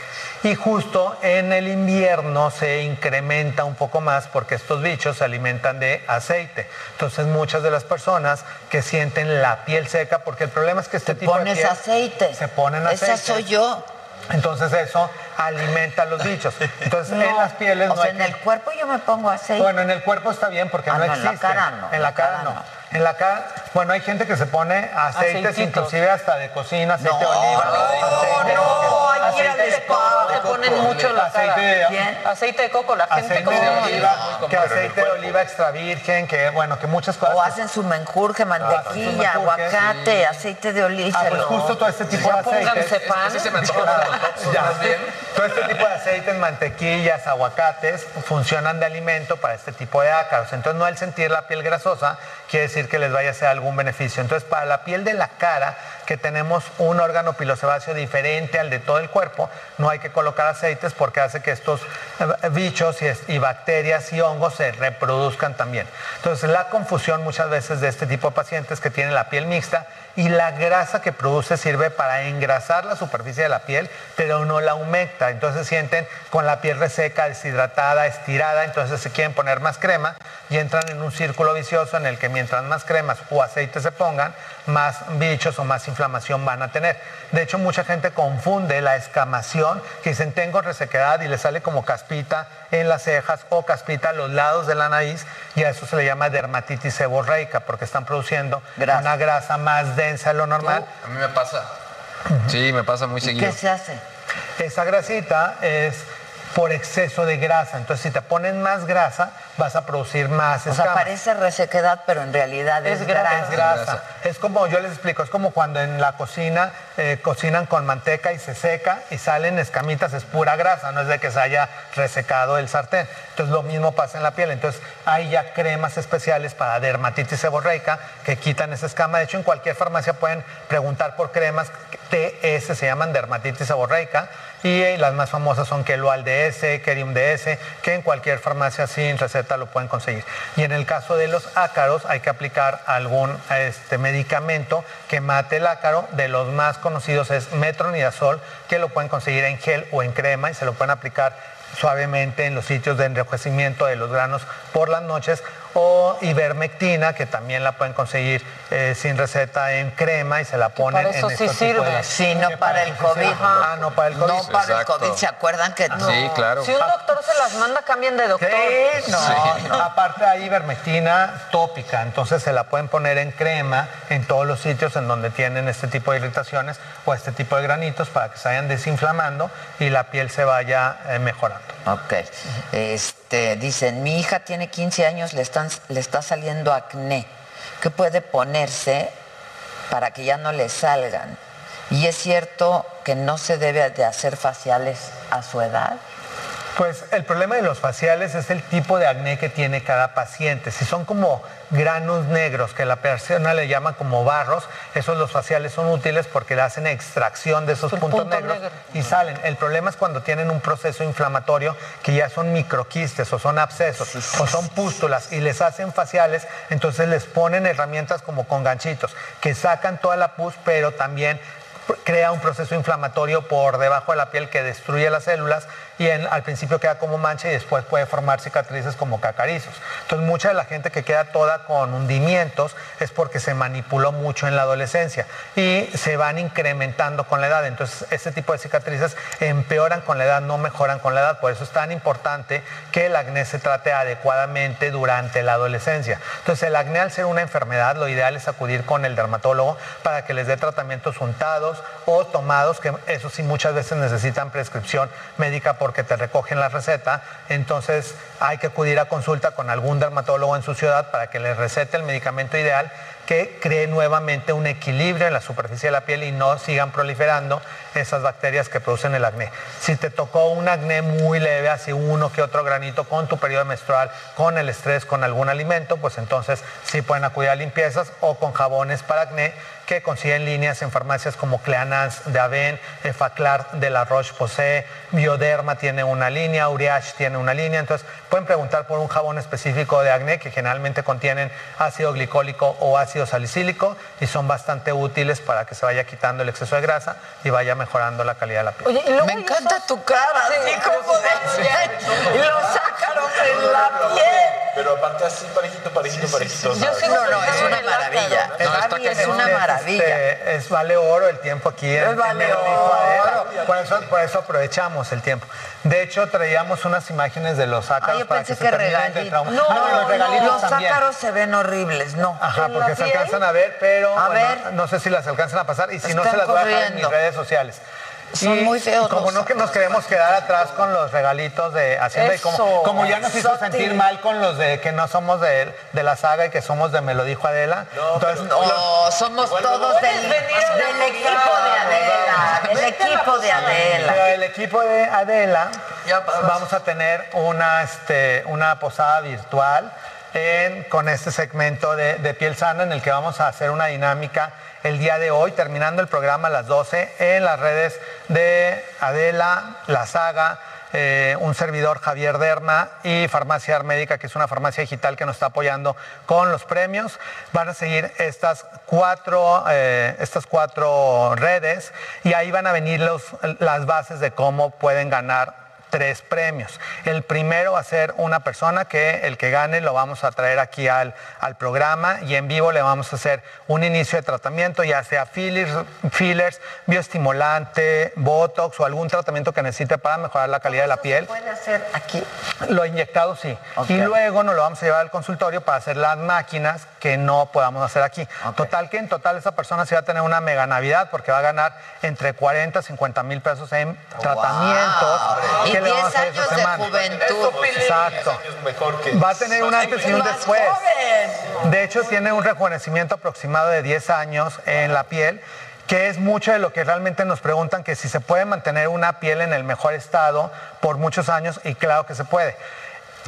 Y justo en el invierno se incrementa un poco más porque estos bichos se alimentan de aceite. Entonces muchas de las personas que sienten la piel seca, porque el problema es que este tipo pones de piel aceite. se ponen aceite. Esa soy yo. Entonces eso alimenta a los bichos. Entonces en las pieles o no sea, hay en el cuerpo yo me pongo aceite. bueno, en el cuerpo está bien porque Ah, no no, en la existe. cara no, En la cara no. En la cara, bueno, hay gente que se pone aceites, Aceititos. inclusive hasta de cocina, aceite de No, oliva. aceite, no, hay que ir al aceite de coco, te ponen mucho en la aceite cara. de- Bien. Aceite de coco, la gente aceite como de no. oliva, que aceite de oliva extra virgen, que bueno, que muchas cosas. O hacen su menjurje, mantequilla, menjurje, aguacate, aceite de oliva. Ah, pues justo todo este tipo de aceites. pónganse pan. Ese se me antoja. Ya. Todo este tipo de aceites, mantequillas, aguacates funcionan de alimento para este tipo de ácaros. Entonces, no al sentir la piel grasosa quiere decir que les vaya a hacer algún beneficio. Entonces, para la piel de la cara, que tenemos un órgano pilosebáceo diferente al de todo el cuerpo, no hay que colocar aceites porque hace que estos eh, bichos y, y bacterias y hongos se reproduzcan también. Entonces, la confusión muchas veces de este tipo de pacientes que tienen la piel mixta y la grasa que produce sirve para engrasar la superficie de la piel, pero no la humecta. Entonces sienten con la piel reseca, deshidratada, estirada, entonces se quieren poner más crema y entran en un círculo vicioso en el que mientras más cremas o aceites se pongan, más bichos o más inflamación van a tener. De hecho, mucha gente confunde la escamación, que dicen tengo resequedad y le sale como caspita en las cejas o caspita a los lados de la nariz y a eso se le llama dermatitis seborreica porque están produciendo una grasa más densa de lo normal. A mí me pasa. Sí, me pasa muy seguido. ¿Qué se hace? Esa grasita es por exceso de grasa. Entonces, si te ponen más grasa, vas a producir más O sea, parece resequedad, pero en realidad es, grasa. Es grasa. Es como, yo les explico, es como cuando en la cocina eh, cocinan con manteca y se seca y salen escamitas, es pura grasa, no es de que se haya resecado el sartén. Entonces lo mismo pasa en la piel. Entonces hay ya cremas especiales para dermatitis seborreica que quitan esa escama. De hecho, en cualquier farmacia pueden preguntar por cremas TS, se llaman dermatitis seborreica y las más famosas son Kelual DS, Kerium DS, que en cualquier farmacia sin receta lo pueden conseguir. Y en el caso de los ácaros hay que aplicar algún este, medicamento que mate el ácaro. De los más conocidos es metronidazol, que lo pueden conseguir en gel o en crema y se lo pueden aplicar suavemente en los sitios de enrojecimiento de los granos por las noches o ivermectina, que también la pueden conseguir eh, sin receta en crema y se la ponen para eso en sí estos tipos sirve. de- Sí, no para el COVID. Ah, no para el COVID. No para el COVID. ¿Se acuerdan que no? Sí, claro. Si un doctor se las manda, cambien de doctor. Sí, no, Aparte hay ivermectina tópica, entonces se la pueden poner en crema en todos los sitios en donde tienen este tipo de irritaciones o este tipo de granitos para que se vayan desinflamando y la piel se vaya eh, mejorando. Ok. Este, dicen, mi hija tiene 15 años, le, le está saliendo acné. ¿Qué puede ponerse para que ya no le salgan? Y es cierto que no se debe de hacer faciales a su edad. Pues el problema de los faciales es el tipo de acné que tiene cada paciente. Si son como granos negros, que la persona le llama como barros, esos los faciales son útiles porque le hacen extracción de esos puntos punto negros negro. y salen. El problema es cuando tienen un proceso inflamatorio que ya son microquistes o son abscesos o son pústulas y les hacen faciales, entonces les ponen herramientas como con ganchitos que sacan toda la pus, pero también crea un proceso inflamatorio por debajo de la piel que destruye las células y al principio queda como mancha y después puede formar cicatrices como cacarizos. Entonces mucha de la gente que queda toda con hundimientos es porque se manipuló mucho en la adolescencia y se van incrementando con la edad. Entonces este tipo de cicatrices empeoran con la edad, no mejoran con la edad. Por eso es tan importante que el acné se trate adecuadamente durante la adolescencia. Entonces el acné al ser una enfermedad, lo ideal es acudir con el dermatólogo para que les dé tratamientos untados o tomados, que eso sí muchas veces necesitan prescripción médica porque te recogen la receta. Entonces hay que acudir a consulta con algún dermatólogo en su ciudad para que les recete el medicamento ideal que cree nuevamente un equilibrio en la superficie de la piel y no sigan proliferando esas bacterias que producen el acné. Si te tocó un acné muy leve, así uno que otro granito con tu periodo menstrual, con el estrés, con algún alimento, pues entonces sí pueden acudir a limpiezas o con jabones para acné que consiguen líneas en farmacias como Cleanans de Aven, Efaclar de la Roche-Posay, Bioderma tiene una línea, Uriage tiene una línea, entonces pueden preguntar por un jabón específico de acné que generalmente contienen ácido glicólico o ácido salicílico y son bastante útiles para que se vaya quitando el exceso de grasa y vaya mejorando la calidad de la piel. Me encanta tu cara, Sí, así como de... y los ácaros en la piel. Pero aparte así parejito, parejito, parejito. Yo ¿sabes? sí no, no, es una maravilla. Es una maravilla. Este, es vale oro el tiempo aquí. en- Es vale en Adela. oro. Por eso, por eso aprovechamos el tiempo. De hecho, traíamos unas imágenes de los ácaros yo para que, que regalitos. trauma. No, los regalitos los ácaros se ven horribles, no. Ajá, ¿En la porque se alcanzan a ver, pero A bueno, ver. no sé si las alcanzan a pasar y si no se las voy a dejar en mis redes sociales. Son muy feos Como no que nos queremos quedar atrás con los regalitos de Hacienda y como, ya nos hizo sentir mal con los de que no somos de, de la saga y que somos de Me lo dijo Adela. entonces No, somos todos del, del equipo de Adela, del equipo de Adela. Pero el equipo de Adela vamos a tener una, este, una posada virtual en- con este segmento de, de piel sana en el que vamos a hacer una dinámica el día de hoy, terminando el programa a las 12 en las redes de Adela, La Saga, eh, un servidor Javier Derma y Farmacia Médica, que es una farmacia digital que nos está apoyando con los premios. Van a seguir estas cuatro, eh, estas cuatro redes y ahí van a venir los- las bases de cómo pueden ganar tres premios. El primero va a ser una persona que el que gane lo vamos a traer aquí al, al programa y en vivo le vamos a hacer un inicio de tratamiento, ya sea fillers, fillers, bioestimulante, botox o algún tratamiento que necesite para mejorar la calidad de la piel. puede hacer aquí? Lo inyectado sí. Y luego nos lo vamos a llevar al consultorio para hacer las máquinas que no podamos hacer aquí. Total que en total esa persona sí va a tener una mega navidad porque va a ganar entre 40 y 50 mil pesos en tratamientos. ¿Y que le vamos a hacer 10 esta años de juventud. Exacto. Va a tener un antes y un después. De hecho, tiene un rejuvenecimiento aproximado de 10 años en la piel, que es mucho de lo que realmente nos preguntan, que si se puede mantener una piel en el mejor estado por muchos años, y claro que se puede.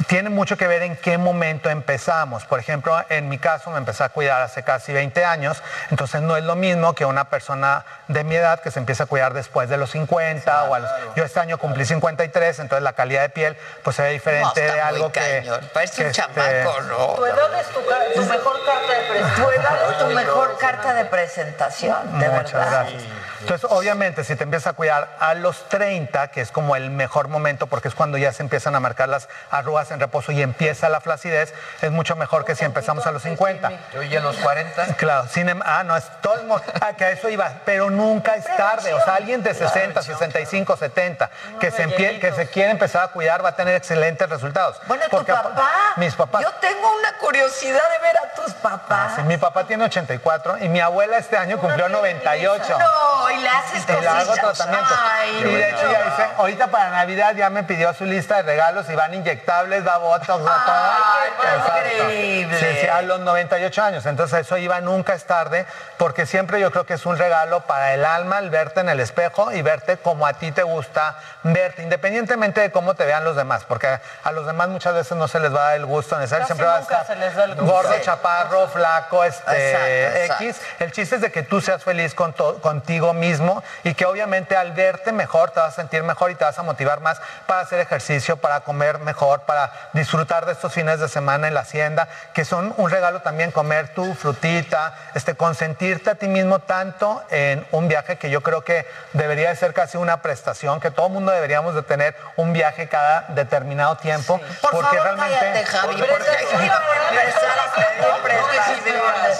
Tiene mucho que ver en qué momento empezamos. Por ejemplo, en mi caso me empecé a cuidar hace casi 20 años, entonces no es lo mismo que una persona de mi edad que se empieza a cuidar después de los 50 o a los... Yo este año cumplí 53, entonces la calidad de piel pues se ve diferente de algo que... Parece que, un este, chamaco, ¿no? Tu edad es tu, mejor carta de presentación. Tu edad es tu mejor carta de presentación, de Muchas verdad. gracias. Entonces, obviamente, si te empiezas a cuidar a los 30, que es como el mejor momento, porque es cuando ya se empiezan a marcar las arrugas en reposo y empieza la flacidez, es mucho mejor que si empezamos a los 50. Yo ya a los 40. Claro, sin em- ah, no, es todo ah, que a eso iba, pero nunca es tarde. O sea, alguien de 60, 65, 70, que se, empie- que se quiere empezar a cuidar va a tener excelentes resultados. Bueno, tu Porque papá. Mis papás. Yo tengo una curiosidad de ver a tus papás. Sí, mi papá tiene 84 y mi abuela este año cumplió 98. No, y le haces Y le hago tratamiento. Ay, y de hecho ya hice, ahorita para Navidad ya me pidió su lista de regalos y van inyectables, va botox, va todo. Exacto. increíble. Sí, sí, a los 98 años. Entonces eso iba nunca es tarde, porque siempre yo creo que es un regalo para el alma el verte en el espejo y verte como a ti te gusta verte, independientemente de cómo te vean los demás, porque a los demás muchas veces no se les va a dar el gusto necesario, siempre va a estar les da gordo, Sí. chaparro, flaco, este, Exacto, X. El chiste es de que tú seas feliz con contigo mismo y que obviamente al verte mejor te vas a sentir mejor y te vas a motivar más para hacer ejercicio, para comer mejor, para disfrutar de estos fines de semana en la hacienda, que son un regalo también comer tu frutita, este, consentirte a ti mismo tanto en un viaje que yo creo que debería de ser casi una prestación, que todo mundo deberíamos de tener un viaje cada determinado tiempo, Por porque favor, realmente... cállate, Javi, porque.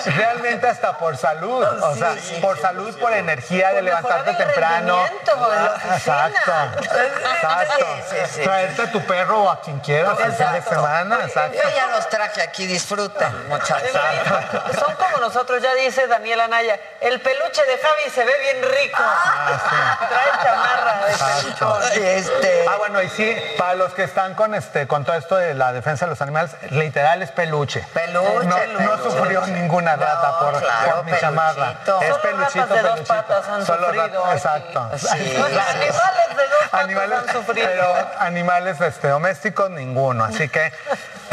Realmente hasta por salud, o sea, por salud, por energía de levantarte el temprano. Exacto, exacto. Sí, sí, sí. Traerte a tu perro o a quien quieras el fin de semana, exacto. Yo ya los traje aquí, disfruten, muchachos. Son como nosotros, ya dice Daniel Anaya. El peluche de Javi se ve bien rico. Trae chamarra de Exacto. Este, Ah, bueno, y sí, para los que están con este, con todo esto de la defensa de los animales, literal es peluche. Peluche, No, peluche. no sufrió ninguna rata por, claro, por mi chamarra. Es Solo peluchito, de dos peluchito. patas han Solo sufrido. Exacto. Sí. Animales de dos patas Animales, han sufrido. pero animales este, domésticos ninguno. Así que,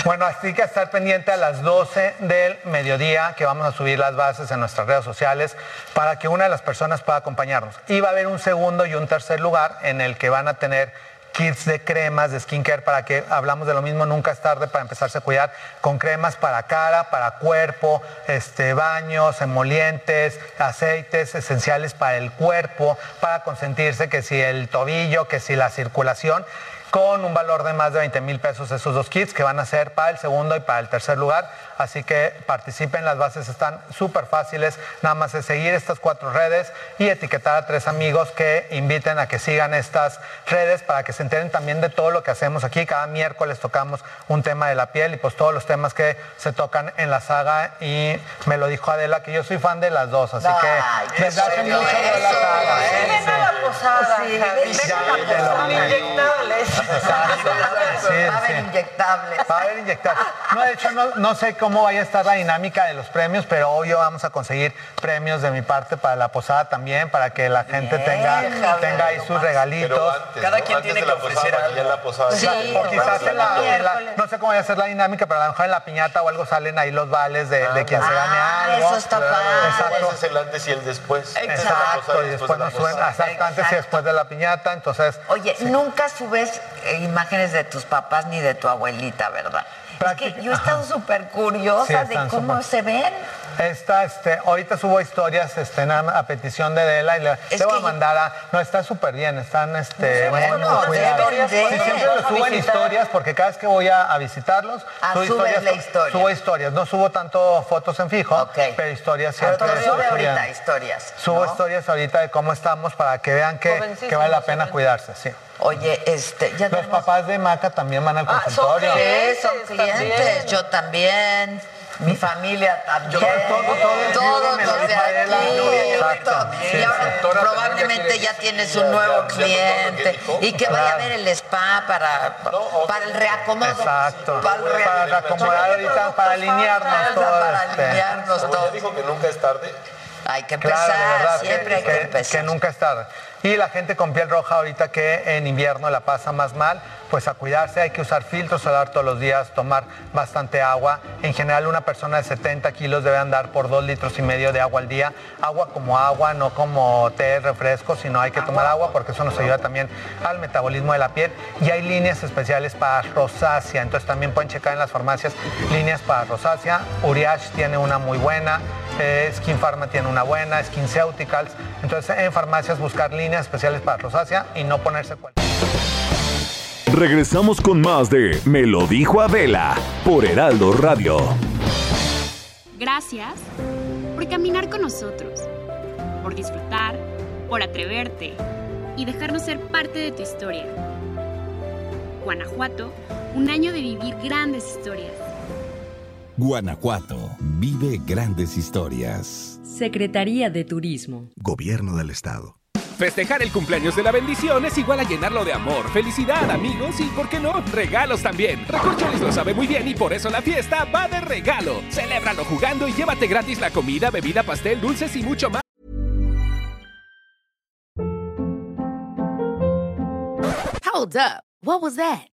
bueno, así que estar pendiente a las 12 del mediodía que vamos a subir las bases en nuestras redes sociales para que una de las personas pueda acompañarnos. Y va a haber un segundo y un tercer lugar en el que van a tener kits de cremas de skincare para que hablamos de lo mismo, nunca es tarde para empezarse a cuidar con cremas para cara, para cuerpo, este, baños, emolientes, aceites esenciales para el cuerpo, para consentirse que si el tobillo, que si la circulación, con un valor de más de 20 mil pesos esos dos kits que van a ser para el segundo y para el tercer lugar. Así que participen, las bases están súper fáciles. Nada más es seguir estas cuatro redes y etiquetar a tres amigos que inviten a que sigan estas redes para que se enteren también de todo lo que hacemos aquí. Cada miércoles tocamos un tema de la piel y pues todos los temas que se tocan en la saga. Y me lo dijo Adela que yo soy fan de las dos, así Ay, que desde hace mucho veo la saga. Ven a la posada, Sí, Inyectables. Sí, Va a haber sí. inyectables. Va a haber inyectar. No, de hecho, no, no sé cómo vaya a estar la dinámica de los premios, pero obvio vamos a conseguir premios de mi parte para la posada también, para que la gente Bien, tenga, Javier, tenga ahí sus regalitos. antes, Cada ¿no? quien Antes tiene de que ofrecer algo. la posada. Sí, o quizás en la, en la- no sé cómo vaya a ser la dinámica, pero a lo mejor en la piñata o algo salen ahí los vales de, de quien se gane Ah, algo. eso está Claro, padre. Exacto. Ese es el antes y el después. Exacto, y después nos suben, exacto, antes y después de la piñata, entonces Oye, nunca subes imágenes de tus papás ni de tu abuelita, ¿verdad? Es que yo he estado súper curiosa Sí, de cómo se ven. Esta, este, ahorita subo historias este, a petición de Adela y le, Es le voy a mandar a. No, está súper bien, están este, muy, bueno, muy cuidados. Sí, siempre lo subo en historias porque cada vez que voy a, a visitarlos, Ah, subo historias, la historia. subo historias. No subo tanto fotos en fijo, Ok. pero historias Pero siempre. sube estoy ahorita historias. Subo ¿no? historias ahorita de cómo estamos para que vean que, vale la pena cuidarse. Sí. Oye, este, ya Los tenemos- papás de Maca también van al Ah, son consultorio. Son Clientes clientes, también. yo también. Mi familia también. Todo- todo- todo. Exacto. Y ahora probablemente ya tienes un nuevo cliente y que vaya a ver el spa para, para el reacomodo. Exacto. Para el re- Para acomodar ahorita, para alinearnos todo. Para este. alinearnos todo. dijo que nunca es tarde. Hay que Claro, empezar, de verdad, siempre hay que, empezar. que nunca es tarde. Y la gente con piel roja ahorita que en invierno la pasa más mal, pues a cuidarse, hay que usar filtro solar todos los días, tomar bastante agua. En general una persona de 70 kilos debe andar por dos litros y medio de agua al día. Agua como agua, no como té, refresco, sino hay que tomar agua porque eso nos ayuda también al metabolismo de la piel. Y hay líneas especiales para rosácea, entonces también pueden checar en las farmacias líneas para rosácea. Uriage tiene una muy buena. Eh, Skin Pharma tiene una buena, SkinCeuticals. Entonces, en farmacias buscar líneas especiales para rosácea y no ponerse cualquier. Regresamos con más de Me lo dijo Adela por Heraldo Radio. Gracias por caminar con nosotros, por disfrutar, por atreverte y dejarnos ser parte de tu historia. Guanajuato, un año de vivir grandes historias. Guanajuato. Vive grandes historias. Secretaría de Turismo. Gobierno del Estado. Festejar el cumpleaños de la bendición es igual a llenarlo de amor, felicidad, amigos y, ¿por qué no?, regalos también. Recorcholis lo sabe muy bien y por eso la fiesta va de regalo. Celébralo jugando y llévate gratis la comida, bebida, pastel, dulces y mucho más. Hold up. What was that?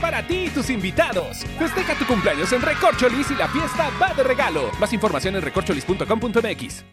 Para ti y tus invitados. Festeja tu cumpleaños en Recorcholis y la fiesta va de regalo. Más información en recorcholis.com.mx.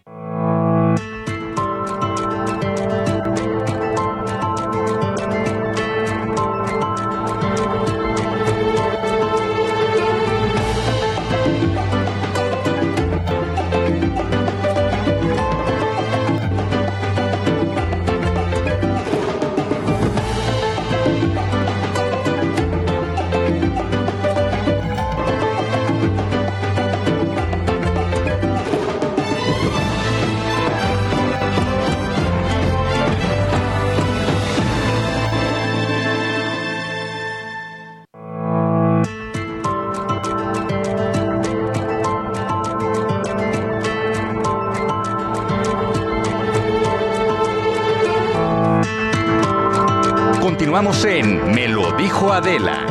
En Me lo dijo Adela.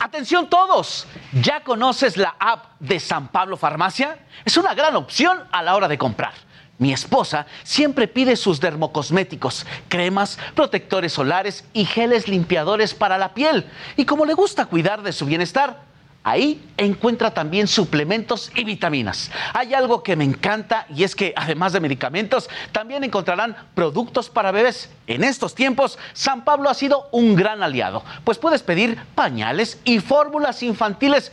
Atención todos, ¿ya conoces la app de San Pablo Farmacia? Es una gran opción a la hora de comprar. Mi esposa siempre pide sus dermocosméticos, cremas, protectores solares y geles limpiadores para la piel. Y como le gusta cuidar de su bienestar, ahí encuentra también suplementos y vitaminas. Hay algo que me encanta y es que además de medicamentos, también encontrarán productos para bebés. En estos tiempos, San Pablo ha sido un gran aliado, pues puedes pedir pañales y fórmulas infantiles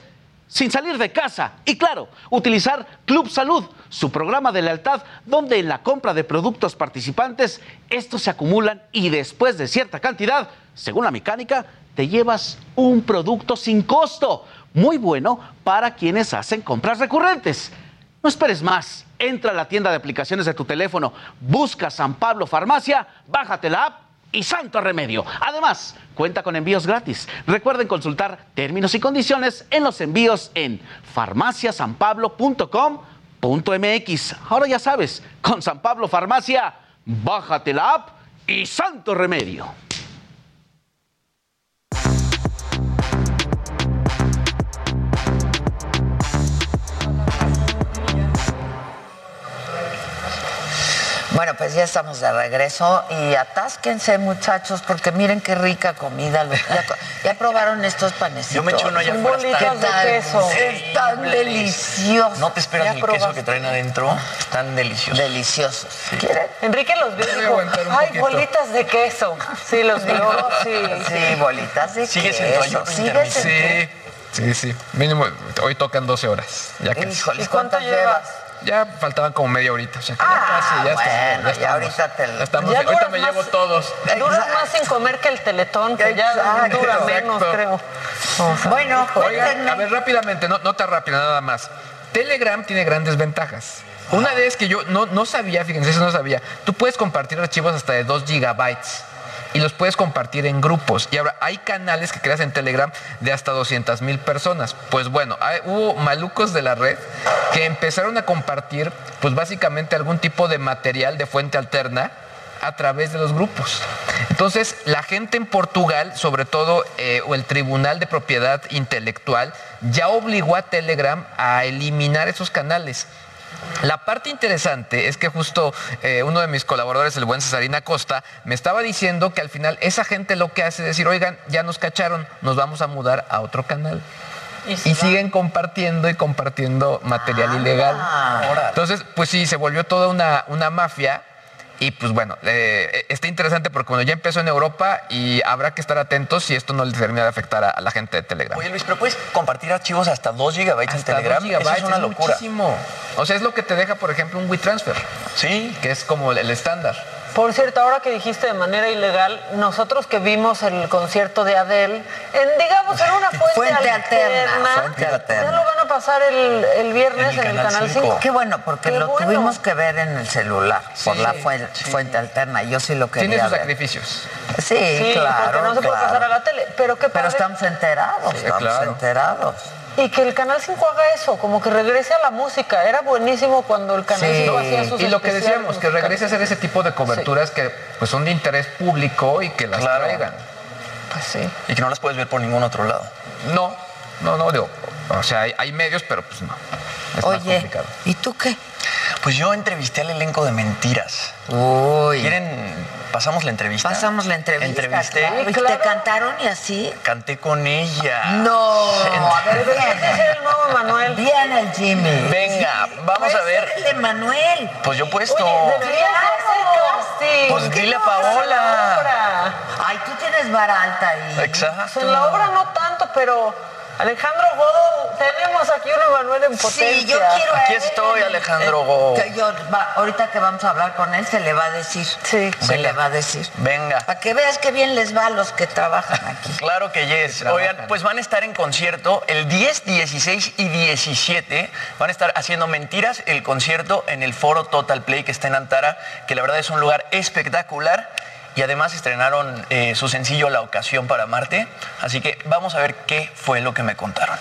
sin salir de casa. Y claro, utilizar Club Salud, su programa de lealtad, donde en la compra de productos participantes, estos se acumulan y después de cierta cantidad, según la mecánica, te llevas un producto sin costo. Muy bueno para quienes hacen compras recurrentes. No esperes más. Entra a la tienda de aplicaciones de tu teléfono, busca San Pablo Farmacia, bájate la app y santo remedio. Además, cuenta con envíos gratis. Recuerden consultar términos y condiciones en los envíos en farmaciasanpablo.com.mx. Ahora ya sabes, con San Pablo Farmacia, bájate la app y santo remedio. Bueno, pues ya estamos de regreso y atásquense, muchachos, porque miren qué rica comida. Ya, ya probaron estos panecitos. Yo me echo uno allá afuera. bolitas de queso. Están deliciosos. No te esperas ¿Ya ni el queso que traen adentro. Están deliciosos. Deliciosos. ¿Quieren? Enrique los vio dijo, ay, poquito". bolitas de queso. Sí, los vio, sí. Sí, bolitas de Sigues tu queso. Sigues en Sí, sí, sí. Mínimo, hoy tocan 12 horas. Ya que Híjole, ¿Y cuánto ¿cuántas llevas? Ya faltaban como media horita. O sea, que Ah, ya casi, ya bueno, estamos. ya estamos. ahorita te- Ya estamos. Ya ahorita me más- llevo todos. Duras más sin comer que el teletón, que ya dura menos, Exacto. creo. O sea, Bueno, Oigan, a ver, rápidamente, no, no tan rápido, nada más. Telegram tiene grandes ventajas. Una de es que yo no, no sabía, fíjense, eso no sabía. Tú puedes compartir archivos hasta de 2 gigabytes y los puedes compartir en grupos. Y ahora hay canales que creas en Telegram de hasta 200 mil personas. Pues bueno, hubo malucos de la red que empezaron a compartir, pues básicamente algún tipo de material de fuente alterna a través de los grupos. Entonces, la gente en Portugal, sobre todo, eh, o el Tribunal de Propiedad Intelectual, ya obligó a Telegram a eliminar esos canales. La parte interesante es que justo eh, uno de mis colaboradores, el buen Cesarina Costa, me estaba diciendo que al final esa gente lo que hace es decir, oigan, ya nos cacharon, nos vamos a mudar a otro canal. Y, siguen compartiendo y compartiendo material ilegal. Entonces, pues sí, se volvió toda una, una mafia. Y pues bueno, eh, está interesante porque bueno, ya empezó en Europa y habrá que estar atentos si esto no le termina de afectar a, a la gente de Telegram. Oye Luis, pero puedes compartir archivos hasta 2 gigabytes en Telegram. dos gigabytes, Eso es una locura. muchísimo. O sea, es lo que te deja, por ejemplo, un WeTransfer. Sí. Que es como el estándar. Por cierto, ahora que dijiste de manera ilegal, nosotros que vimos el concierto de Adele, en, digamos, en una fuente, Fuente alterna, alterna, fuente alterna. ya lo van a pasar el, el viernes en el, Canal 5. Qué bueno, porque Qué lo bueno. tuvimos que ver en el celular por la fuente, fuente alterna. Yo sí lo quería Tiene sus ver. sacrificios. Sí, Sí, claro. porque no se puede claro. pasar a la tele. Pero qué Pero estamos enterados, estamos claro. enterados. Y que el Canal 5 haga eso, como que regrese a la música. Era buenísimo cuando el Canal Sí. 5 hacía sus Y lo que decíamos, que regrese a hacer ese tipo de coberturas que pues son de interés público y que las Claro. traigan. Pues sí. Y que no las puedes ver por ningún otro lado. No, no, no, digo, o sea, hay, hay medios, pero pues no. Es más Oye, complicado. ¿y tú qué? Pues yo entrevisté al elenco de Mentiras. Uy. ¿Quieren? Pasamos la entrevista. Pasamos la entrevista. Entrevisté. claro. ¿Y te cantaron y así? Canté con ella. No, a ver, Ese es viene. el nuevo Manuel. Viene el Jimmy. Venga, vamos a ver. El de Manuel. Pues yo he puesto. Oye, deberías hacer casting. Pues dile a Paola. Ay, tú tienes vara alta ahí. Exacto. En la obra no tanto, pero Alejandro Godo, tenemos aquí un Manuel en potencia. Sí, yo quiero Aquí estoy, Alejandro Eh, Go. que yo, va, ahorita que vamos a hablar con él, se le va a decir. Sí. Se le va a decir. Venga. Para que veas qué bien les va a los que trabajan aquí. Claro que yes. Oigan, pues van a estar en concierto el 10, 16 y 17. Van a estar haciendo mentiras el concierto en el foro Total Play que está en Antara, que la verdad es un lugar espectacular. Y además estrenaron eh, su sencillo La Ocasión para Marte. Así que vamos a ver qué fue lo que me contaron.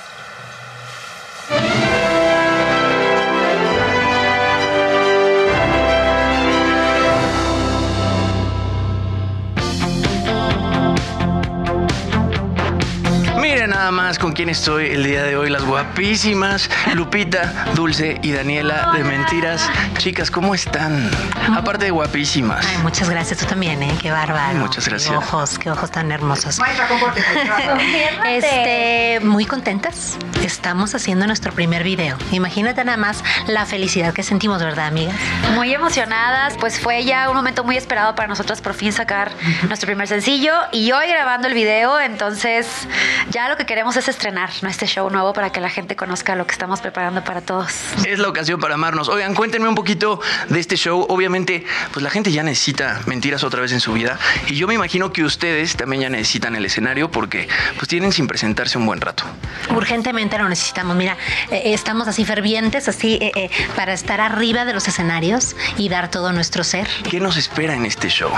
Más con quién estoy el día de hoy, las guapísimas Lupita, Dulce y Daniela de Mentiras. Chicas, ¿cómo están? Aparte de guapísimas. Ay, muchas gracias, tú también, ¿eh? Qué bárbaro. Muchas gracias. Qué ojos, qué ojos tan hermosos. Maestra. Este, muy contentas. Estamos haciendo nuestro primer video. Imagínate nada más la felicidad que sentimos, ¿verdad, amigas? Muy emocionadas, pues fue ya un momento muy esperado para nosotros por fin sacar nuestro primer sencillo y hoy grabando el video, entonces ya lo que queremos es estrenar nuestro show nuevo para que la gente conozca lo que estamos preparando para todos. Es la ocasión para amarnos. Oigan, cuéntenme un poquito de este show. Obviamente, pues la gente ya necesita mentiras otra vez en su vida. Y yo me imagino que ustedes también ya necesitan el escenario porque pues tienen sin presentarse un buen rato. Urgentemente lo necesitamos. Mira, eh, estamos así fervientes, así eh, eh, para estar arriba de los escenarios y dar todo nuestro ser. ¿Qué nos espera en este show?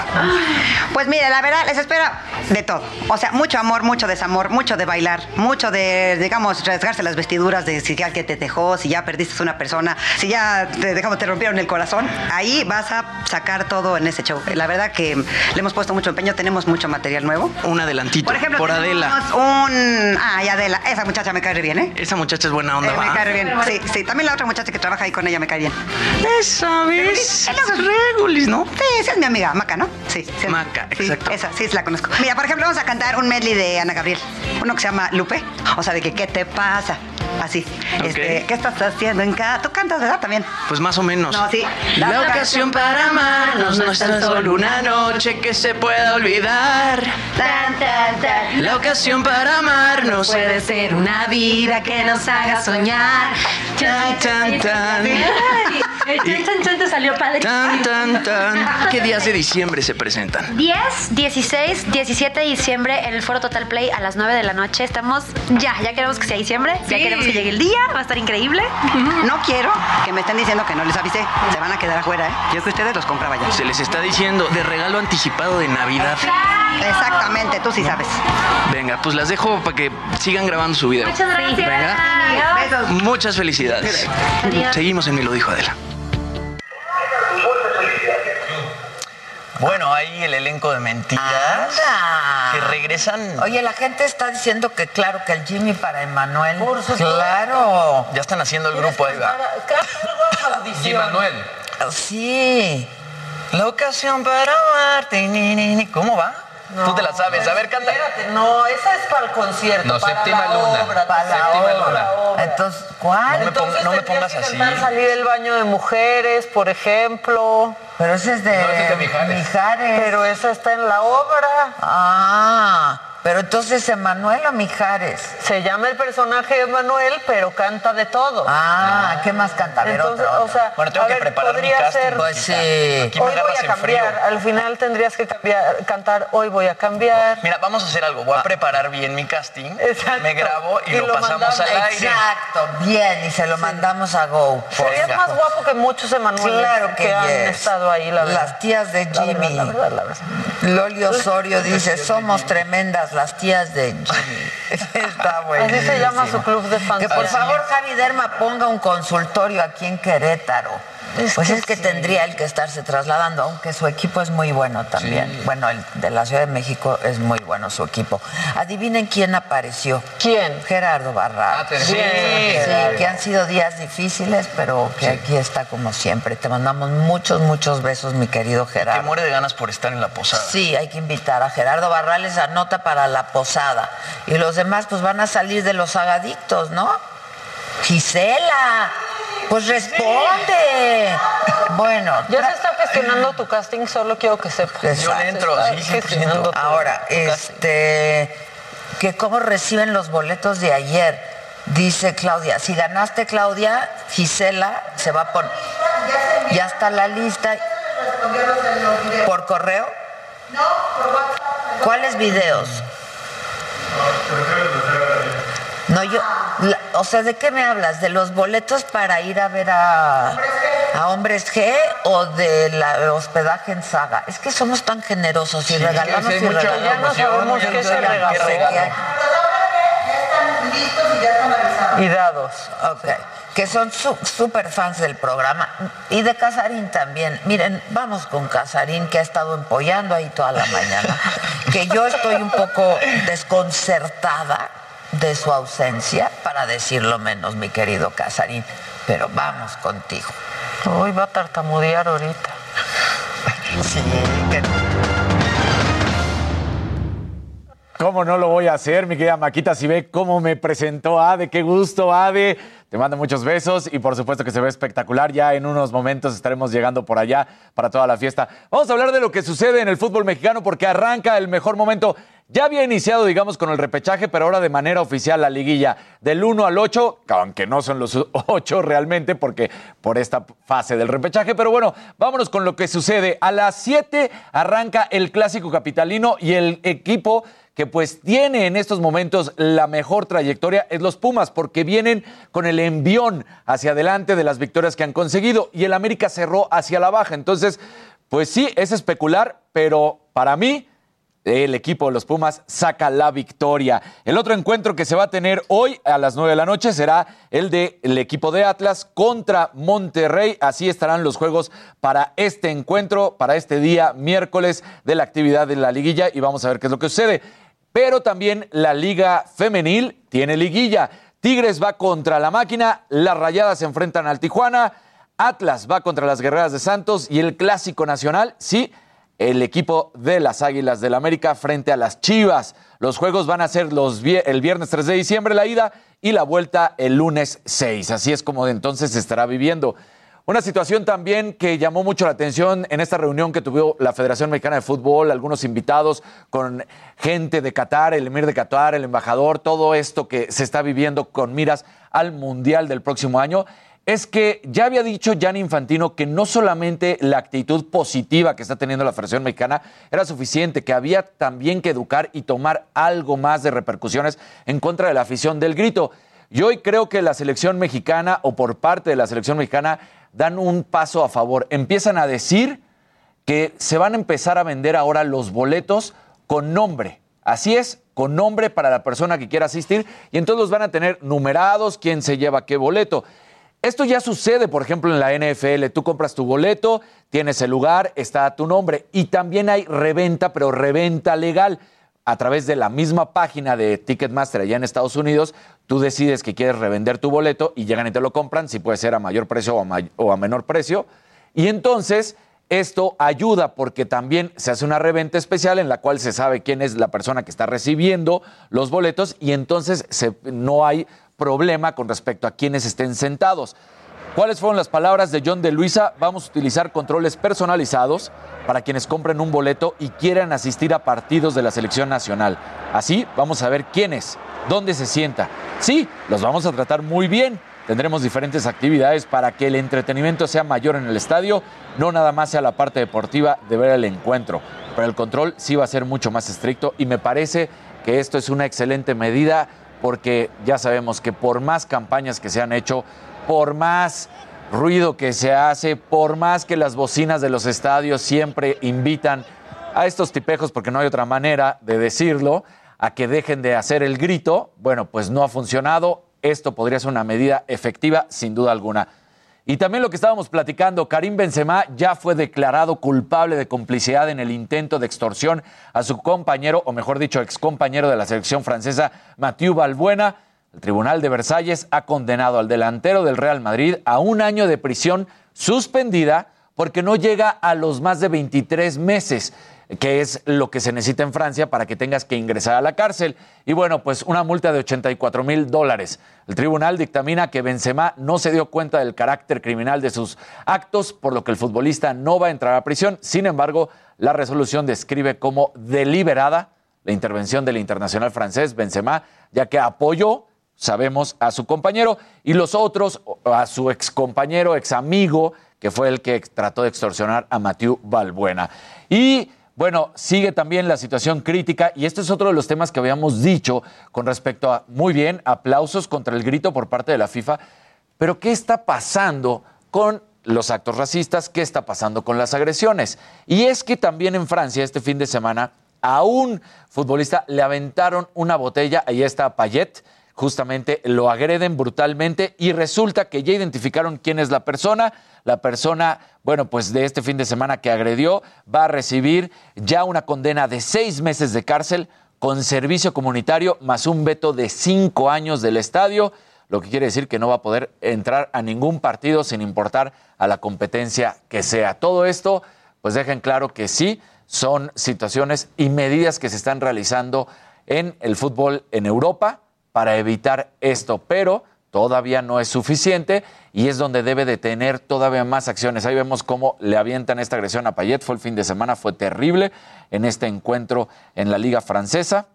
Pues mire, la verdad, les espera de todo. O sea, mucho amor, mucho desamor, mucho de bailar, mucho de, digamos, rasgarse las vestiduras de si ya que te dejó, si ya perdiste una persona, si ya te, digamos, te rompieron el corazón, ahí vas a sacar todo en ese show. La verdad que le hemos puesto mucho empeño, tenemos mucho material nuevo. Un adelantito. Por ejemplo, por Adela. un... Ah, y Adela, esa muchacha me cae bien, ¿eh? Esa muchacha es buena onda, Eh, ¿va? me cae bien. Sí, sí. También la otra muchacha que trabaja ahí con ella me cae bien. Esa vez. Regulis, ¿no? Sí, esa es mi amiga, Maca, ¿no? Sí. sí. Maca, Sí, exacto. esa, sí, la conozco. Mira, por ejemplo, vamos a cantar un medley de Ana Gabriel. Uno que se llama O sea, de que, ¿qué te pasa? Así. Este, ¿Qué estás haciendo en casa? Tú cantas, ¿verdad? También. Pues más o menos. No, sí. La ocasión para amarnos no es tan solo una noche que se pueda olvidar. Tan, tan, tan. La ocasión para amarnos Puede ser una vida que nos haga soñar. Tan, tan, tan. El chan, chan, chan te salió padre. Tan, tan, tan. ¿Qué días de diciembre se presentan? 10, 16, 17 de diciembre en el Foro Total Play a las 9 de la noche. Estamos ya, ya queremos que sea diciembre, ya queremos que llegue el día, va a estar increíble. No quiero que me estén diciendo que no les avisé. Se van a quedar afuera, ¿eh? Yo que ustedes los compraba ya. Se les está diciendo de regalo anticipado de Navidad. Exactamente, tú sí sabes. Venga, pues las dejo para que sigan grabando su video. Muchas gracias. Venga. Besos. Muchas felicidades. Adiós. Seguimos en Me lo dijo Adela. Bueno, ahí el elenco de mentiras Anda. que regresan. Oye, la gente está diciendo que claro, que el Jimmy para Emanuel. Claro. Ya están haciendo el grupo ahí va. Y Manuel. Sí. La ocasión para amarte. ¿Cómo va? Tú te la sabes. A ver, canta. Espérate, no, esa es para el concierto. No, para séptima la luna. Obra, Para la Séptima obra. luna. Entonces, ¿cuál? No me, Entonces no me pongas así. salir del baño de mujeres, por ejemplo. Pero ese es de, No, ese es de Mijares. Mijares. Pero esa está en la obra. Ah, pero entonces Emanuel o Mijares. Se llama el personaje de Manuel, pero canta de todo. Ah, ¿qué más canta? A ver, Entonces, otra, o sea, Bueno, tengo a que ver, preparar mi podría casting. ser. Pues sí. Aquí me Hoy voy a cambiar. frío. Al final tendrías que cambiar, cantar Hoy voy a cambiar. Mira, vamos a hacer algo. Voy a preparar bien mi casting. Exacto. Me grabo y, Y lo, lo pasamos mandamos. al aire. Exacto, bien, y se lo mandamos a Go. Serías más guapo que muchos Emanueles Claro que, han yes. estado ahí, la verdad. Las tías de La verdad, Jimmy. La verdad, la verdad. Loli Osorio dice, somos tremendas las tías de Jimmy. Está buenísimo. Así se llama su club de fans. Que por favor Javi Derma ponga un consultorio aquí en Querétaro. Pues que es que sí. tendría el que estarse trasladando, aunque su equipo es muy bueno también. Bueno, el de la Ciudad de México es muy bueno su equipo. Adivinen quién apareció. ¿Quién? Gerardo Barral. Ah, sí, Sí, que han sido días difíciles, pero que aquí está como siempre. Te mandamos muchos, muchos besos, mi querido Que Gerardo. muere de ganas por estar en la posada. Sí, hay que invitar a Gerardo Barrales a nota para la posada. Y los demás pues van a salir de los agadictos, ¿no? Gisela, pues responde. Bueno, Ya se está gestionando tu casting, solo quiero que sepas. Yo le entro, sí, está 100%. gestionando tu- ahora, tu casting. este, que cómo reciben los boletos de ayer. Dice Claudia, si ganaste Claudia, Gisela se va a poner. Ya está la lista. ¿Por correo? No, por WhatsApp. ¿Cuáles videos? No, yo, la- o sea, ¿de qué me hablas? ¿De los boletos para ir a ver a, a Hombres G o de la hospedaje en Saga? Es que somos tan generosos y Sí, regalamos y regalamos. Ya no sabemos qué regalo. Y dados. Ok, que son su- súper fans del programa. Y de Casarín también. Miren, vamos con Casarín, que ha estado empollando ahí toda la mañana. Que yo estoy un poco desconcertada de su ausencia, para decirlo menos, mi querido Casarín. Pero vamos contigo. Hoy va a tartamudear ahorita. Sí, que ¿Cómo no lo voy a hacer, mi querida Maquita? Si ve cómo me presentó Ade, qué gusto, Ade. Te mando muchos besos y por supuesto que se ve espectacular. Ya en unos momentos estaremos llegando por allá para toda la fiesta. Vamos a hablar de lo que sucede en el fútbol mexicano porque arranca el mejor momento. Ya había iniciado, digamos, con el repechaje, pero ahora de manera oficial la liguilla del 1 al 8, aunque no son los 8 realmente, porque por esta fase del repechaje. Pero bueno, vámonos con lo que sucede. A las 7 arranca el clásico capitalino y el equipo que pues tiene en estos momentos la mejor trayectoria es los Pumas, porque vienen con el envión hacia adelante de las victorias que han conseguido y el América cerró hacia la baja. Entonces, pues sí, es especular, pero para mí el equipo de los Pumas saca la victoria. El otro encuentro que se va a tener hoy a las 9 de la noche será el del equipo de Atlas contra Monterrey. Así estarán los juegos para este encuentro, para este día miércoles de la actividad de la liguilla y vamos a ver qué es lo que sucede. Pero también la liga femenil tiene liguilla. Tigres va contra la máquina, las rayadas se enfrentan al Tijuana, Atlas va contra las guerreras de Santos y el clásico nacional, sí, el equipo de las Águilas del América frente a las Chivas. Los juegos van a ser los, el viernes 3 de diciembre la ida y la vuelta el lunes 6. Así es como de entonces se estará viviendo. Una situación también que llamó mucho la atención en esta reunión que tuvo la Federación Mexicana de Fútbol, algunos invitados con gente de Qatar, el emir de Qatar, el embajador, todo esto que se está viviendo con miras al Mundial del próximo año es que ya había dicho Jan Infantino que no solamente la actitud positiva que está teniendo la Federación Mexicana era suficiente, que había también que educar y tomar algo más de repercusiones en contra de la afición del grito. Y hoy creo que la selección mexicana o por parte de la selección mexicana dan un paso a favor. Empiezan a decir que se van a empezar a vender ahora los boletos con nombre. Así es, con nombre para la persona que quiera asistir y entonces los van a tener numerados, quién se lleva qué boleto. Esto ya sucede, por ejemplo, en la NFL. Tú compras tu boleto, tienes el lugar, está a tu nombre. Y también hay reventa, pero reventa legal. A través de la misma página de Ticketmaster allá en Estados Unidos, tú decides que quieres revender tu boleto y llegan y te lo compran, si puede ser a mayor precio o a, menor precio. Y entonces esto ayuda porque también se hace una reventa especial en la cual se sabe quién es la persona que está recibiendo los boletos y entonces no hay problema con respecto a quienes estén sentados. ¿Cuáles fueron las palabras de John de Luisa? Vamos a utilizar controles personalizados para quienes compren un boleto y quieran asistir a partidos de la selección nacional. Así vamos a ver quiénes, dónde se sienta. Sí, los vamos a tratar muy bien. Tendremos diferentes actividades para que el entretenimiento sea mayor en el estadio, no nada más sea la parte deportiva de ver el encuentro. Pero el control sí va a ser mucho más estricto y me parece que esto es una excelente medida porque ya sabemos que por más campañas que se han hecho, por más ruido que se hace, por más que las bocinas de los estadios siempre invitan a estos tipejos, porque no hay otra manera de decirlo, a que dejen de hacer el grito, bueno, pues no ha funcionado. Esto podría ser una medida efectiva, sin duda alguna. Y también lo que estábamos platicando, Karim Benzema ya fue declarado culpable de complicidad en el intento de extorsión a su compañero, o mejor dicho, excompañero de la selección francesa, Mathieu Balbuena. El Tribunal de Versalles ha condenado al delantero del Real Madrid a un año de prisión suspendida porque no llega a los más de 23 meses que es lo que se necesita en Francia para que tengas que ingresar a la cárcel. Y bueno, pues una multa de 84 mil dólares. El tribunal dictamina que Benzema no se dio cuenta del carácter criminal de sus actos, por lo que el futbolista no va a entrar a prisión. Sin embargo, la resolución describe como deliberada la intervención del internacional francés Benzema, ya que apoyó, sabemos, a su compañero y los otros, a su excompañero, ex amigo, que fue el que trató de extorsionar a Mathieu Balbuena. Y bueno, sigue también la situación crítica y este es otro de los temas que habíamos dicho con respecto a, muy bien, aplausos contra el grito por parte de la FIFA, pero ¿qué está pasando con los actos racistas? ¿Qué está pasando con las agresiones? Y es que también en Francia este fin de semana a un futbolista le aventaron una botella, ahí está Payet, justamente lo agreden brutalmente y resulta que ya identificaron quién es la persona. La persona, bueno, pues de este fin de semana que agredió, va a recibir ya una condena de seis meses de cárcel con servicio comunitario más un veto de cinco años del estadio, lo que quiere decir que no va a poder entrar a ningún partido sin importar a la competencia que sea. Todo esto, pues dejen claro que sí, son situaciones y medidas que se están realizando en el fútbol en Europa para evitar esto, pero todavía no es suficiente y es donde debe de tener todavía más acciones. Ahí vemos cómo le avientan esta agresión a Payet, fue el fin de semana, fue terrible en este encuentro en la liga francesa.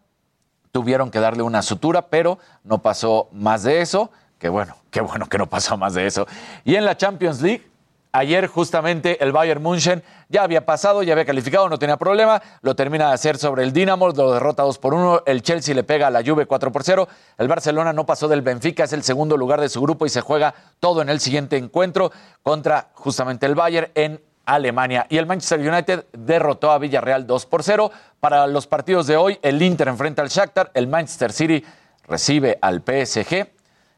Tuvieron que darle una sutura, pero no pasó más de eso. Qué bueno, qué bueno que no pasó más de eso. Y en la Champions League, Ayer justamente el Bayern München ya había pasado, ya había calificado, no tenía problema, lo termina de hacer sobre el Dinamo, lo derrota 2 por 1, el Chelsea le pega a la Juve 4 por 0, el Barcelona no pasó del Benfica, es el segundo lugar de su grupo y se juega todo en el siguiente encuentro contra justamente el Bayern en Alemania. Y el Manchester United derrotó a Villarreal 2 por 0. Para los partidos de hoy, el Inter enfrenta al Shakhtar, el Manchester City recibe al PSG,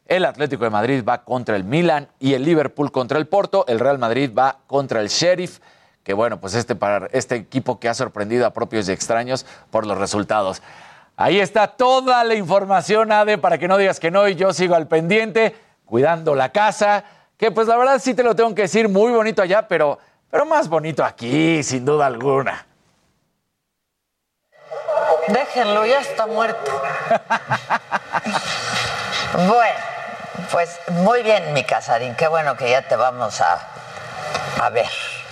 el Atlético de Madrid va contra el Milan y el Liverpool contra el Porto, el Real Madrid va contra el Sheriff, que bueno, pues este, para este equipo que ha sorprendido a propios y extraños por los resultados. Ahí está toda la información, Ade, para que no digas que no y yo sigo al pendiente, cuidando la casa, que pues la verdad sí te lo tengo que decir, muy bonito allá, pero, pero más bonito aquí, sin duda alguna. Déjenlo, ya está muerto. bueno, pues muy bien, mi Casarín. Qué bueno que ya te vamos a, a ver.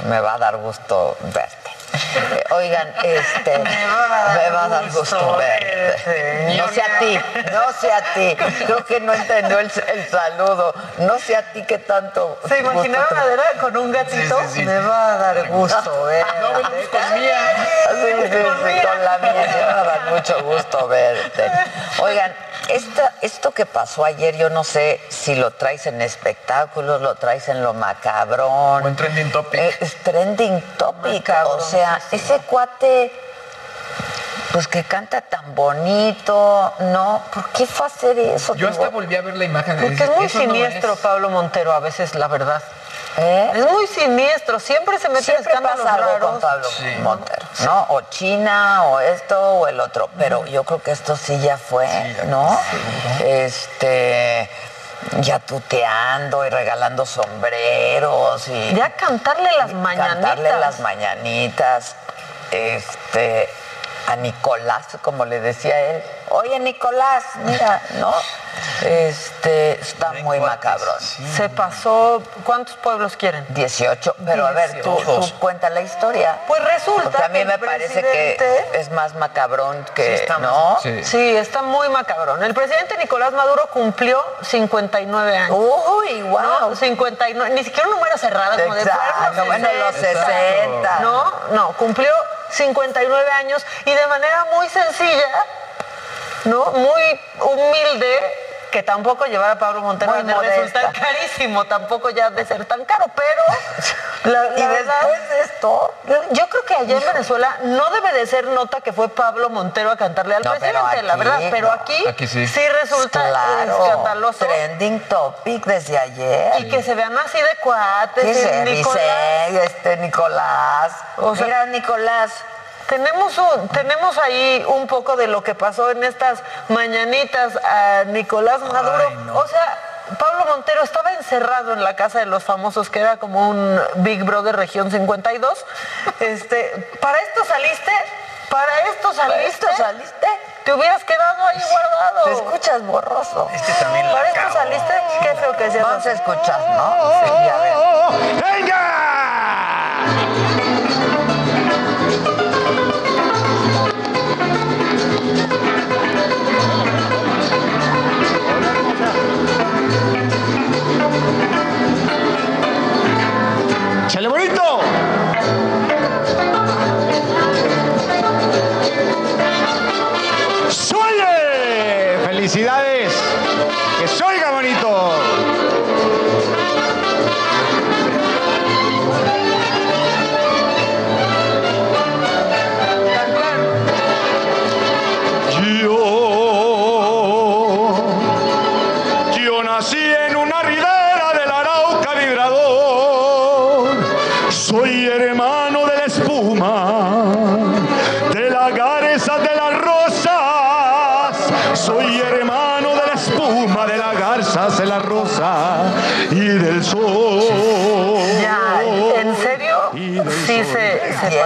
Me va a dar gusto verte. Eh, Oigan, este, me va a dar gusto verte. No sé a ti, no sé a ti. Creo que no entendió el, el saludo. No sé a ti qué tanto. ¿Se imaginaron gusto a Adela con un gatito? Sí, sí, sí. Me va a dar gusto verte. No, bueno, pues con mía. Sí, sí, sí, con la mía. Me va a dar mucho gusto verte. Oigan, esta, esto que pasó ayer, yo no sé si lo traes en espectáculos, lo traes en lo macabrón. O en trending topic. Eh, Es trending topic. o sea, ese cuate, pues que canta tan bonito, ¿no? ¿Por qué fue a hacer eso? Yo hasta volví a ver la imagen. Porque es muy no siniestro es. Pablo Montero a veces, la verdad. ¿Eh? Es muy siniestro, siempre se mete en escándalos pasa algo con Pablo Montero, ¿no? O China, o esto, o el otro. Pero yo creo que esto sí ya fue, ¿no? Este, ya tuteando y regalando sombreros y... Ya cantarle las mañanitas. Cantarle las mañanitas, este, a Nicolás, como le decía él. Oye, Nicolás, mira, ¿no? Este, está muy macabrón. Se pasó, ¿cuántos pueblos quieren? 18, pero a ver, tú, tú cuenta la historia. Pues resulta Porque a mí que me parece presidente- que es más macabrón que, Sí, está ¿no? Sí. está muy macabrón. El presidente Nicolás Maduro cumplió 59 años. Uy, wow. 59, ni siquiera un número cerrado, como de Exacto, fueron bueno, los 60. No, no, cumplió 59 años y de manera muy sencilla, ¿no? Muy humilde, que tampoco llevar a Pablo Montero a resulta modesta. carísimo, tampoco ya de ser tan caro, pero la, Y verdad, después de esto, yo creo que allá en Venezuela no debe de ser nota que fue Pablo Montero a cantarle al No, presidente, la aquí, verdad, pero no. aquí, Aquí sí. resulta claro, escandaloso. trending topic desde ayer. Y que se vean así de cuates. ¿Qué y se Nicolás. dice, este Nicolás? O sea, Mira, Nicolás. Tenemos, un- tenemos ahí un poco de lo que pasó en estas mañanitas a Nicolás Maduro. O sea, Pablo Montero estaba encerrado en la casa de los famosos, que era como un Big Brother Región 52. Este, ¿Para esto saliste? ¿Para esto saliste? esto saliste? Te hubieras quedado ahí guardado. Te escuchas borroso. Este también ¿Para esto saliste? Qué feo que seas Vamos a escuchar, ¿no? Sí, a ver. ¡Chale bonito! ¡Suele! ¡Felicidades!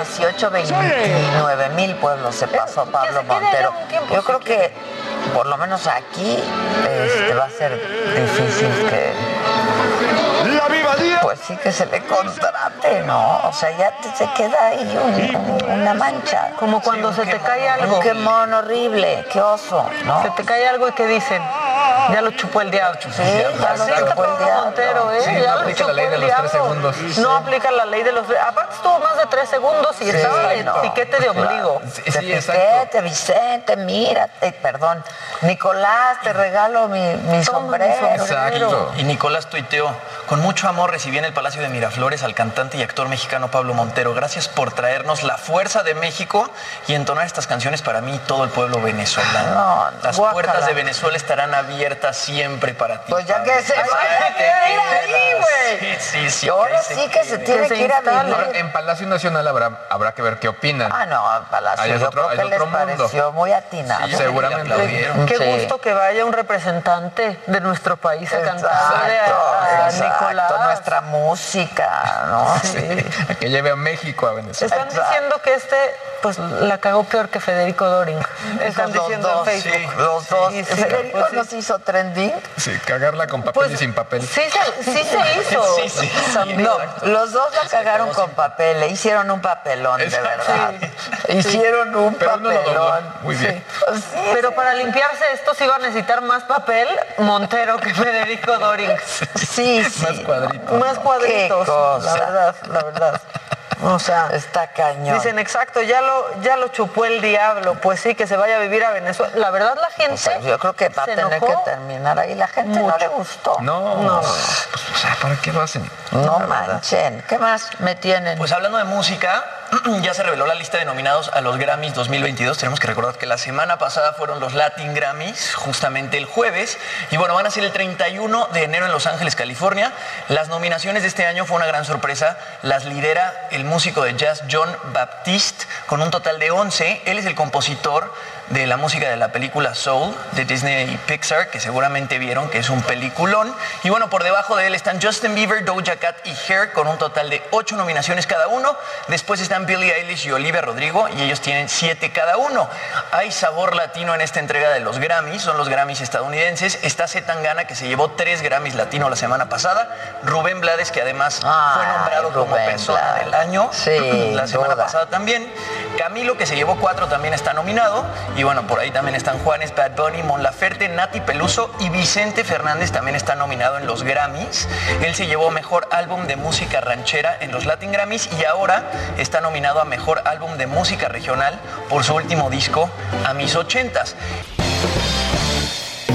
18, 29 mil pueblos se pasó Pablo Montero. Yo creo que por lo menos aquí este, va a ser difícil que La pues sí que se le contrate, ¿no? O sea, ya te- se queda ahí un- un- una mancha. Como cuando se te cae algo. Qué mono horrible, qué oso, ¿no? Se te cae algo y que dicen, ya lo chupó el diablo. Sí, ya lo chupó el diablo. Montero, ¿eh? Sí, ya no lo aplica la ley de los tres segundos. No aplica la ley de los tres. Aparte estuvo más de tres segundos y Sí, estaba de no, piquete de ombligo. Sí, exacto. piquete, Vicente, mírate, perdón. Nicolás, te regalo mi, mi sombrero. Exacto. Y Nicolás tuiteó, con mucho amor recibí en el Palacio de Miraflores al cantante y actor mexicano Pablo Montero. Gracias por traernos la fuerza de México y entonar estas canciones para mí y todo el pueblo venezolano. No, Las guácala. puertas de Venezuela estarán abiertas siempre para ti. Pues ya que se Ay, que ir ahí, güey. Sí, sí, sí. Ahora sí que se tiene que ir a Ahora, vivir. en Palacio Nacional habrá, habrá que ver qué opinan. Ah, no, Palacio, Ahí es yo otro- creo que es les otro mundo. pareció muy atinado. Sí, seguramente. Qué Sí. gusto que vaya un representante de nuestro país a a exacto, Nicolás. nuestra música, ¿no? Sí. Que lleve a México a Venezuela. Están diciendo que este, pues, la cagó peor que Federico Doring. Están Pues los diciendo dos, en Facebook. Los dos. Sí, sí, Federico pues sí. nos hizo trending. Sí, cagarla con papel y sin papel. Sí se, sí se hizo. Sí, sí. también. No, los dos la cagaron con papel, le hicieron un papelón, de verdad. Hicieron un Pero papelón. Muy bien. Sí, Pero para limpiarse esto sí iba a necesitar más papel Montero que Federico Doring. sí, sí. Más cuadritos. Más cuadritos, Qué cosa. la verdad, la verdad. O sea, Está cañón. dicen exacto, ya lo, ya lo chupó el diablo, pues sí, que se vaya a vivir a Venezuela. La verdad la O gente sea, yo creo que va a tener que terminar ahí. La gente no le gustó. No, No. Pues, o sea, ¿para qué lo hacen? No manchen. ¿Qué más me tienen? Pues hablando de música, ya se reveló la lista de nominados a los Grammys 2022. Tenemos que recordar que la semana pasada fueron los Latin Grammys, justamente el jueves. Y bueno, van a ser el 31 de enero en Los Ángeles, California. Las nominaciones de este año fue una gran sorpresa. Las lidera el músico de jazz John Baptiste con un total de 11. Él es el compositor de la música de la película Soul de Disney y Pixar, que seguramente vieron que es un peliculón. Y bueno, por debajo de él están Justin Bieber, Doja Cat y Hair con un total de ocho nominaciones cada uno. Después están Billie Eilish y Olivia Rodrigo y ellos tienen siete cada uno. Hay sabor latino en esta entrega de los Grammys, son los Grammys estadounidenses. Está Zetangana que se llevó tres Grammys latino la semana pasada. Rubén Blades que además fue nombrado como persona Blades. del año Sí, la semana duda. pasada también. Camilo, que se llevó cuatro, también está nominado. Y bueno, por ahí también están Juanes, Bad Bunny, Mon Laferte, Nati Peluso y Vicente Fernández también está nominado en los Grammys. Él se llevó Mejor Álbum de Música Ranchera en los Latin Grammys y ahora está nominado a Mejor Álbum de Música Regional por su último disco, A Mis Ochentas.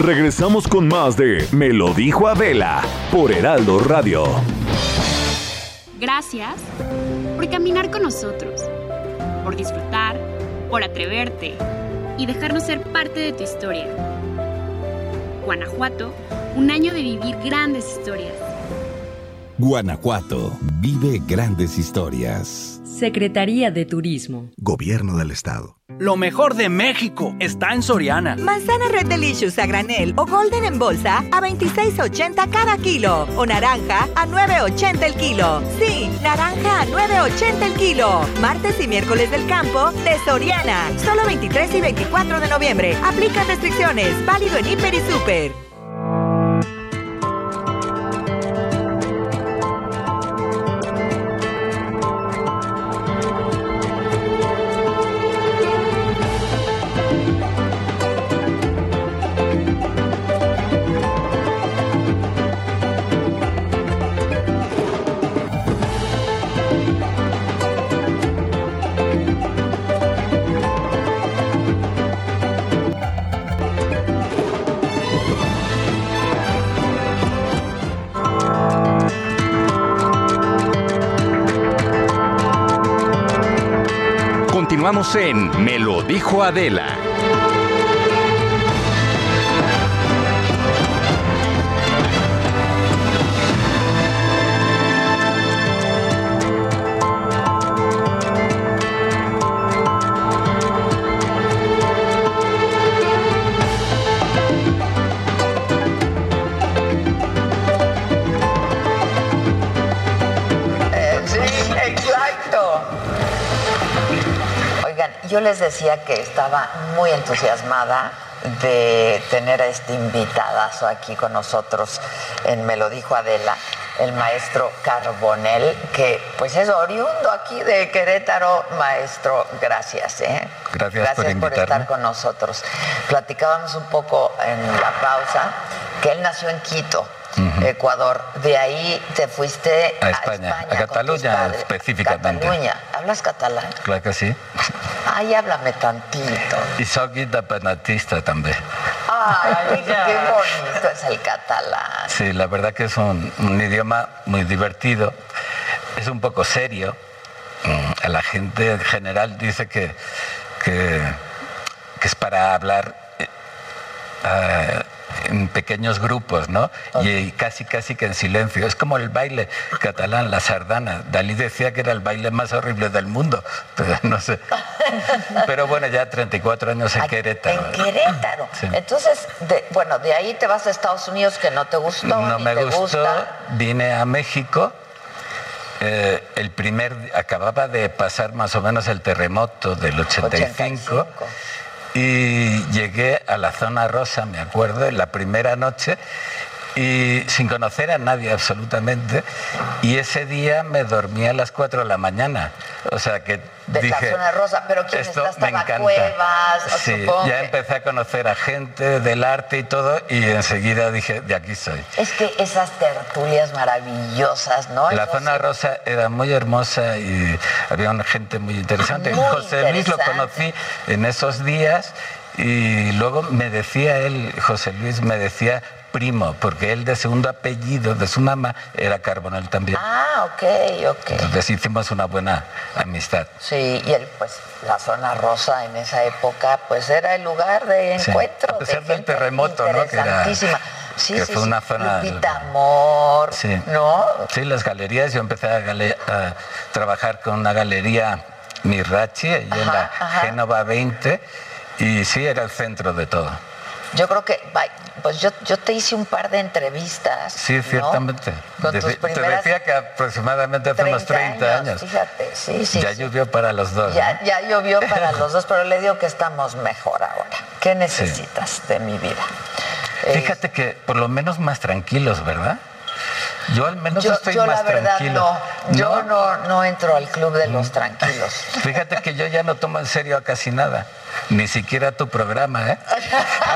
Regresamos con más de Me lo dijo Adela por Heraldo Radio. Gracias por caminar con nosotros, por disfrutar, por atreverte y dejarnos ser parte de tu historia. Guanajuato, un año de vivir grandes historias. Guanajuato vive grandes historias. Secretaría de Turismo. Gobierno del Estado. Lo mejor de México está en Soriana. Manzana Red Delicious a granel o Golden en bolsa a 26.80 cada kilo. O naranja a 9.80 el kilo. Sí, naranja a 9.80 el kilo. Martes y miércoles del campo de Soriana. Solo 23 y 24 de noviembre. Aplica restricciones. Válido en Hiper y Super. Continuamos en Me lo dijo Adela. Yo les decía que estaba muy entusiasmada de tener a este invitadazo aquí con nosotros en Me lo dijo Adela, el maestro Carbonel, que pues es oriundo aquí de Querétaro. Maestro, gracias, ¿eh? Gracias por estar con nosotros. Platicábamos un poco en la pausa que él nació en Quito Ecuador. De ahí te fuiste A España, a, con tus Cataluña específicamente. Cataluña. ¿Hablas catalán? Claro que sí. Ay, háblame tantito. Y soy independentista también. Ay, qué bonito es el catalán. Sí, la verdad que es un, un idioma muy divertido. Es un poco serio. Mm, A la gente en general dice que, que, que es para hablar eh, ah, en pequeños grupos, ¿no? Y casi, casi que en silencio. Es como el baile catalán, la sardana. Dalí decía que era el baile más horrible del mundo, pero no sé. Pero bueno, ya 34 años en Querétaro. En Querétaro. Sí. Entonces, de- bueno, de ahí te vas a Estados Unidos que no te gustó, No ni me te gustó, gusta. vine a México. eh, el primer, acababa de pasar más o menos el terremoto del 85, y llegué a la zona rosa, me acuerdo, en la primera noche y sin conocer a nadie absolutamente y ese día me dormí a las 4 de la mañana. O sea que De dije, la zona rosa, pero ¿quién esto está? me encanta. Cuevas, Sí, ya empecé a conocer a gente del arte y todo y enseguida dije, de aquí soy. Es que esas tertulias maravillosas, ¿no? La zona rosa era muy hermosa y había una gente muy interesante. Muy José Luis lo conocí en esos días y luego me decía él, José Luis me decía primo, porque él de segundo apellido de su mamá era Carbonell también. Ah, ok, ok. Entonces hicimos una buena amistad. Sí, y el, pues la zona rosa en esa época, pues era el lugar de Sí, encuentro. a pesar de del terremoto, ¿no? Que era-. Sí, que sí, fue sí. una zona- Lupita Amor, Sí. ¿no? Sí, las galerías. Yo empecé a, gale- a trabajar con una galería Mirrachi, ahí en la. Génova 20, y sí, era el centro de todo. Yo creo que, pues yo, yo te hice un par de entrevistas. Sí, ¿no? ciertamente. Con tus Deci- te decía que aproximadamente hace unos 30 años. Fíjate, sí, sí. ya sí. llovió para los dos. Ya, ¿no? ya llovió para los dos, pero le digo que estamos mejor ahora. ¿Qué necesitas de mi vida? Fíjate que por lo menos más tranquilos, ¿verdad? Yo al menos yo, estoy yo más la verdad tranquilo. no. Yo no, no entro al club de los tranquilos. Fíjate que yo ya no tomo en serio a casi nada. Ni siquiera tu programa, ¿eh?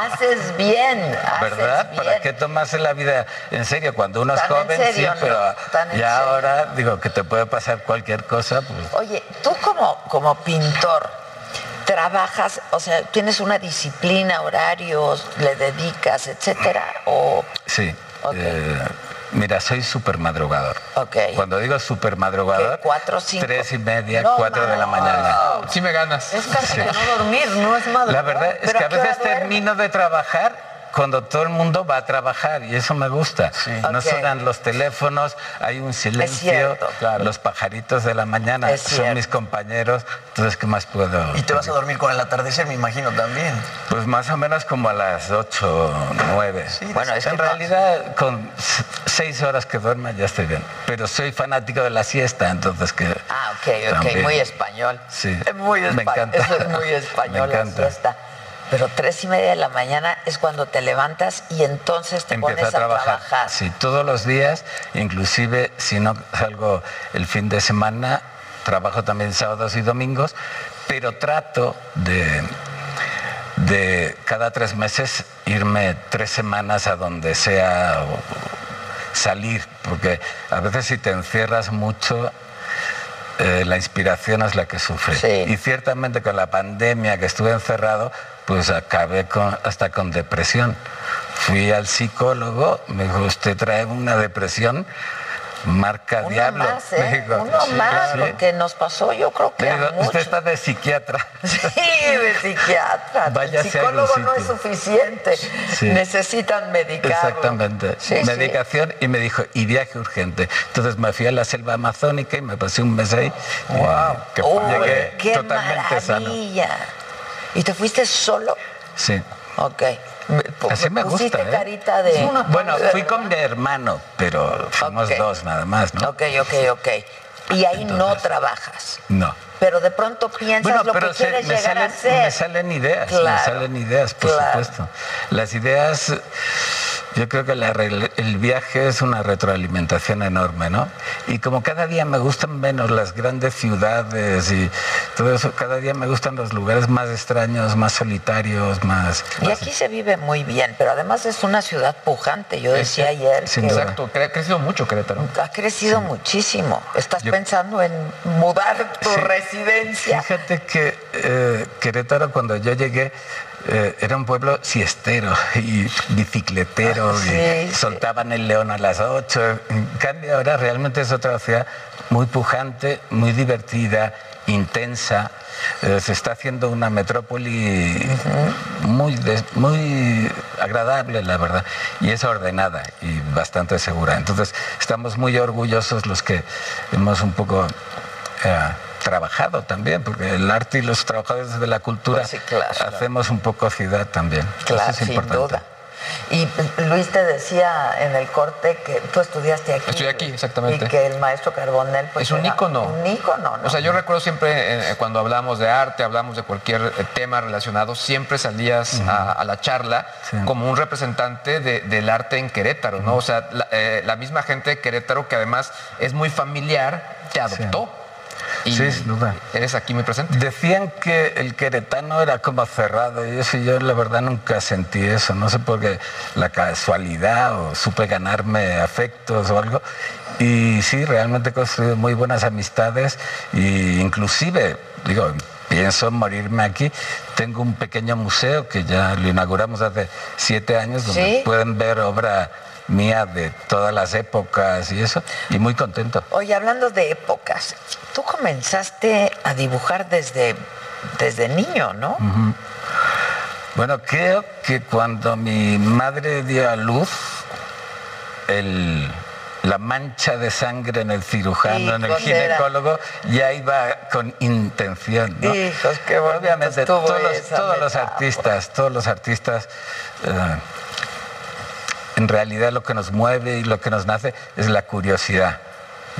haces bien, haces ¿Verdad? bien. ¿Para qué tomarse la vida en serio? Cuando uno es joven, serio, sí, ¿no? pero ya ahora, digo, que te puede pasar cualquier cosa, pues Oye, tú como, como pintor, trabajas, o sea, tienes una disciplina, horarios, le dedicas, etcétera, o sí. Eh, mira, soy súper madrugador. Cuando digo súper madrugador, cuatro, cinco. tres y media, No, cuatro de la mañana. Sí me ganas. Es casi Sí. que no dormir, no es madrugar. La verdad es que a ¿a qué hora veces termino de trabajar cuando todo el mundo va a trabajar y eso me gusta. No Ok. suenan los teléfonos, hay un silencio, los pajaritos de la mañana Es son cierto. mis compañeros, entonces ¿qué más puedo? Y te vas a dormir con el atardecer, me imagino también. Pues más o menos como a las 8, 9. Bueno, es en que- realidad con s- seis horas que duerma ya estoy bien. Pero soy fanático de la siesta, entonces que... Ah, ok, ok, También. muy español. Sí, Es muy me español. encanta. Eso es muy español Me la encanta. siesta. Pero tres y media de la mañana es cuando te levantas y entonces te Empiezo pones a trabajar. trabajar. Sí, todos los días, inclusive si no salgo el fin de semana, trabajo también sábados y domingos, pero trato de, de cada tres meses irme tres semanas a donde sea o salir, porque a veces si te encierras mucho, eh, la inspiración es la que sufre. Y ciertamente con la pandemia que estuve encerrado, pues acabé con- hasta con depresión. Fui al psicólogo, me dijo, usted trae una depresión, marca Uno diablo. más, Me ¿eh? dijo, Uno "Sí, más, sí". porque nos pasó yo creo que Me a dijo, muchos. usted está de psiquiatra. Sí, de psiquiatra. El Váyase a psicólogo no es suficiente. Sí. Necesitan medicarlo. Exactamente. Medicación y me dijo, y viaje urgente. Entonces me fui a la selva amazónica y me pasé un mes ahí. y que Uy, llegué qué totalmente sano. ¿Y te fuiste solo? Sí. Ok. Así me pusiste gusta, ¿eh? carita de... Bueno, fui con mi hermano, pero fuimos dos nada más, ¿no? Ok, ok, ok. Y ahí no trabajas. No. Pero de pronto piensas Bueno, lo pero que se- quieres me, llegar salen, a ser. me salen ideas, me salen ideas, por claro. supuesto. Las ideas yo creo que la el viaje es una retroalimentación enorme, ¿no? Y como cada día me gustan menos las grandes ciudades y todo eso, cada día me gustan los lugares más extraños, más solitarios, más... Y aquí se vive muy bien, pero además es una ciudad pujante. Yo decía ayer que Exacto, ha crecido mucho Querétaro. ha crecido muchísimo. ¿Estás pensando en mudar tu Sí. residencia? Fíjate que eh, Querétaro cuando yo llegué eh, era un pueblo siestero y bicicletero Ah, sí, y sí. soltaban el león a las 8. En cambio ahora realmente es otra ciudad muy pujante, muy divertida, intensa. Eh, se está haciendo una metrópoli muy, muy agradable, la verdad, y es ordenada y bastante segura. Entonces, estamos muy orgullosos los que hemos un poco eh, trabajado también, porque el arte y los trabajadores de la cultura hacemos un poco ciudad también. Claro, Eso es sin duda. Y Luis te decía en el corte que tú estudiaste aquí. Estoy aquí, exactamente. Y que el maestro Carbonell pues, es un ícono. Un ícono, ¿no? O sea, yo recuerdo siempre eh, cuando hablamos de arte, hablamos de cualquier eh, tema relacionado, siempre salías a, a la charla como un representante de- del arte en Querétaro, ¿no? O sea, la, eh, la misma gente de Querétaro que además es muy familiar, te adoptó. Y Sí, sin duda. eres aquí muy presente. Decían que el queretano era como cerrado y eso yo la verdad nunca sentí eso, no sé por qué la casualidad o supe ganarme afectos o algo y sí, realmente he construido muy buenas amistades e inclusive, digo, pienso en morirme aquí, tengo un pequeño museo que ya lo inauguramos hace siete años donde ¿Sí? pueden ver obra mía de todas las épocas y eso, y muy contento. Oye, hablando de épocas, tú comenzaste a dibujar desde, desde niño, ¿no? Bueno, creo que cuando mi madre dio a luz, el- la mancha de sangre en el cirujano, en el era- ginecólogo, ya iba con intención. ¿no? Hijos, qué bonito Obviamente, todos, los, todos artistas, todos los artistas, eh, en realidad lo que nos mueve y lo que nos nace es la curiosidad,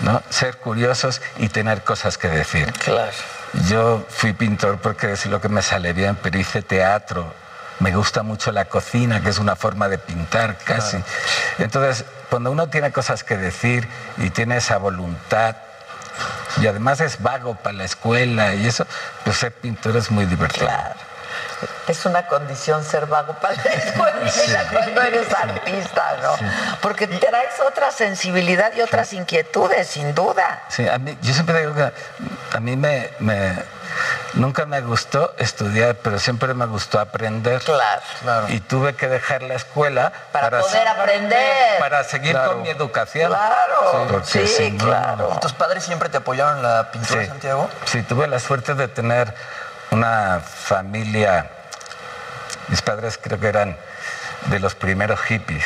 ¿no? Ser curiosos y tener cosas que decir. Claro. Yo fui pintor porque es lo que me sale bien, pero hice teatro. Me gusta mucho la cocina, que es una forma de pintar casi. Entonces, cuando uno tiene cosas que decir y tiene esa voluntad, y además es vago para la escuela y eso, pues ser pintor es muy divertido. Es una condición ser vago para la escuela cuando eres artista, ¿no? Porque traes otra sensibilidad y otras inquietudes, sin duda. Sí, a mí, yo siempre digo que a mí me, me- nunca me gustó estudiar, pero siempre me gustó aprender. Claro. Y tuve que dejar la escuela Para poder aprender. Para seguir Claro. con mi educación. Claro, sí, no- claro. ¿Tus padres siempre te apoyaron en la pintura, Sí. Santiago? Sí, tuve la suerte de tener una familia. Mis padres creo que eran de los primeros hippies.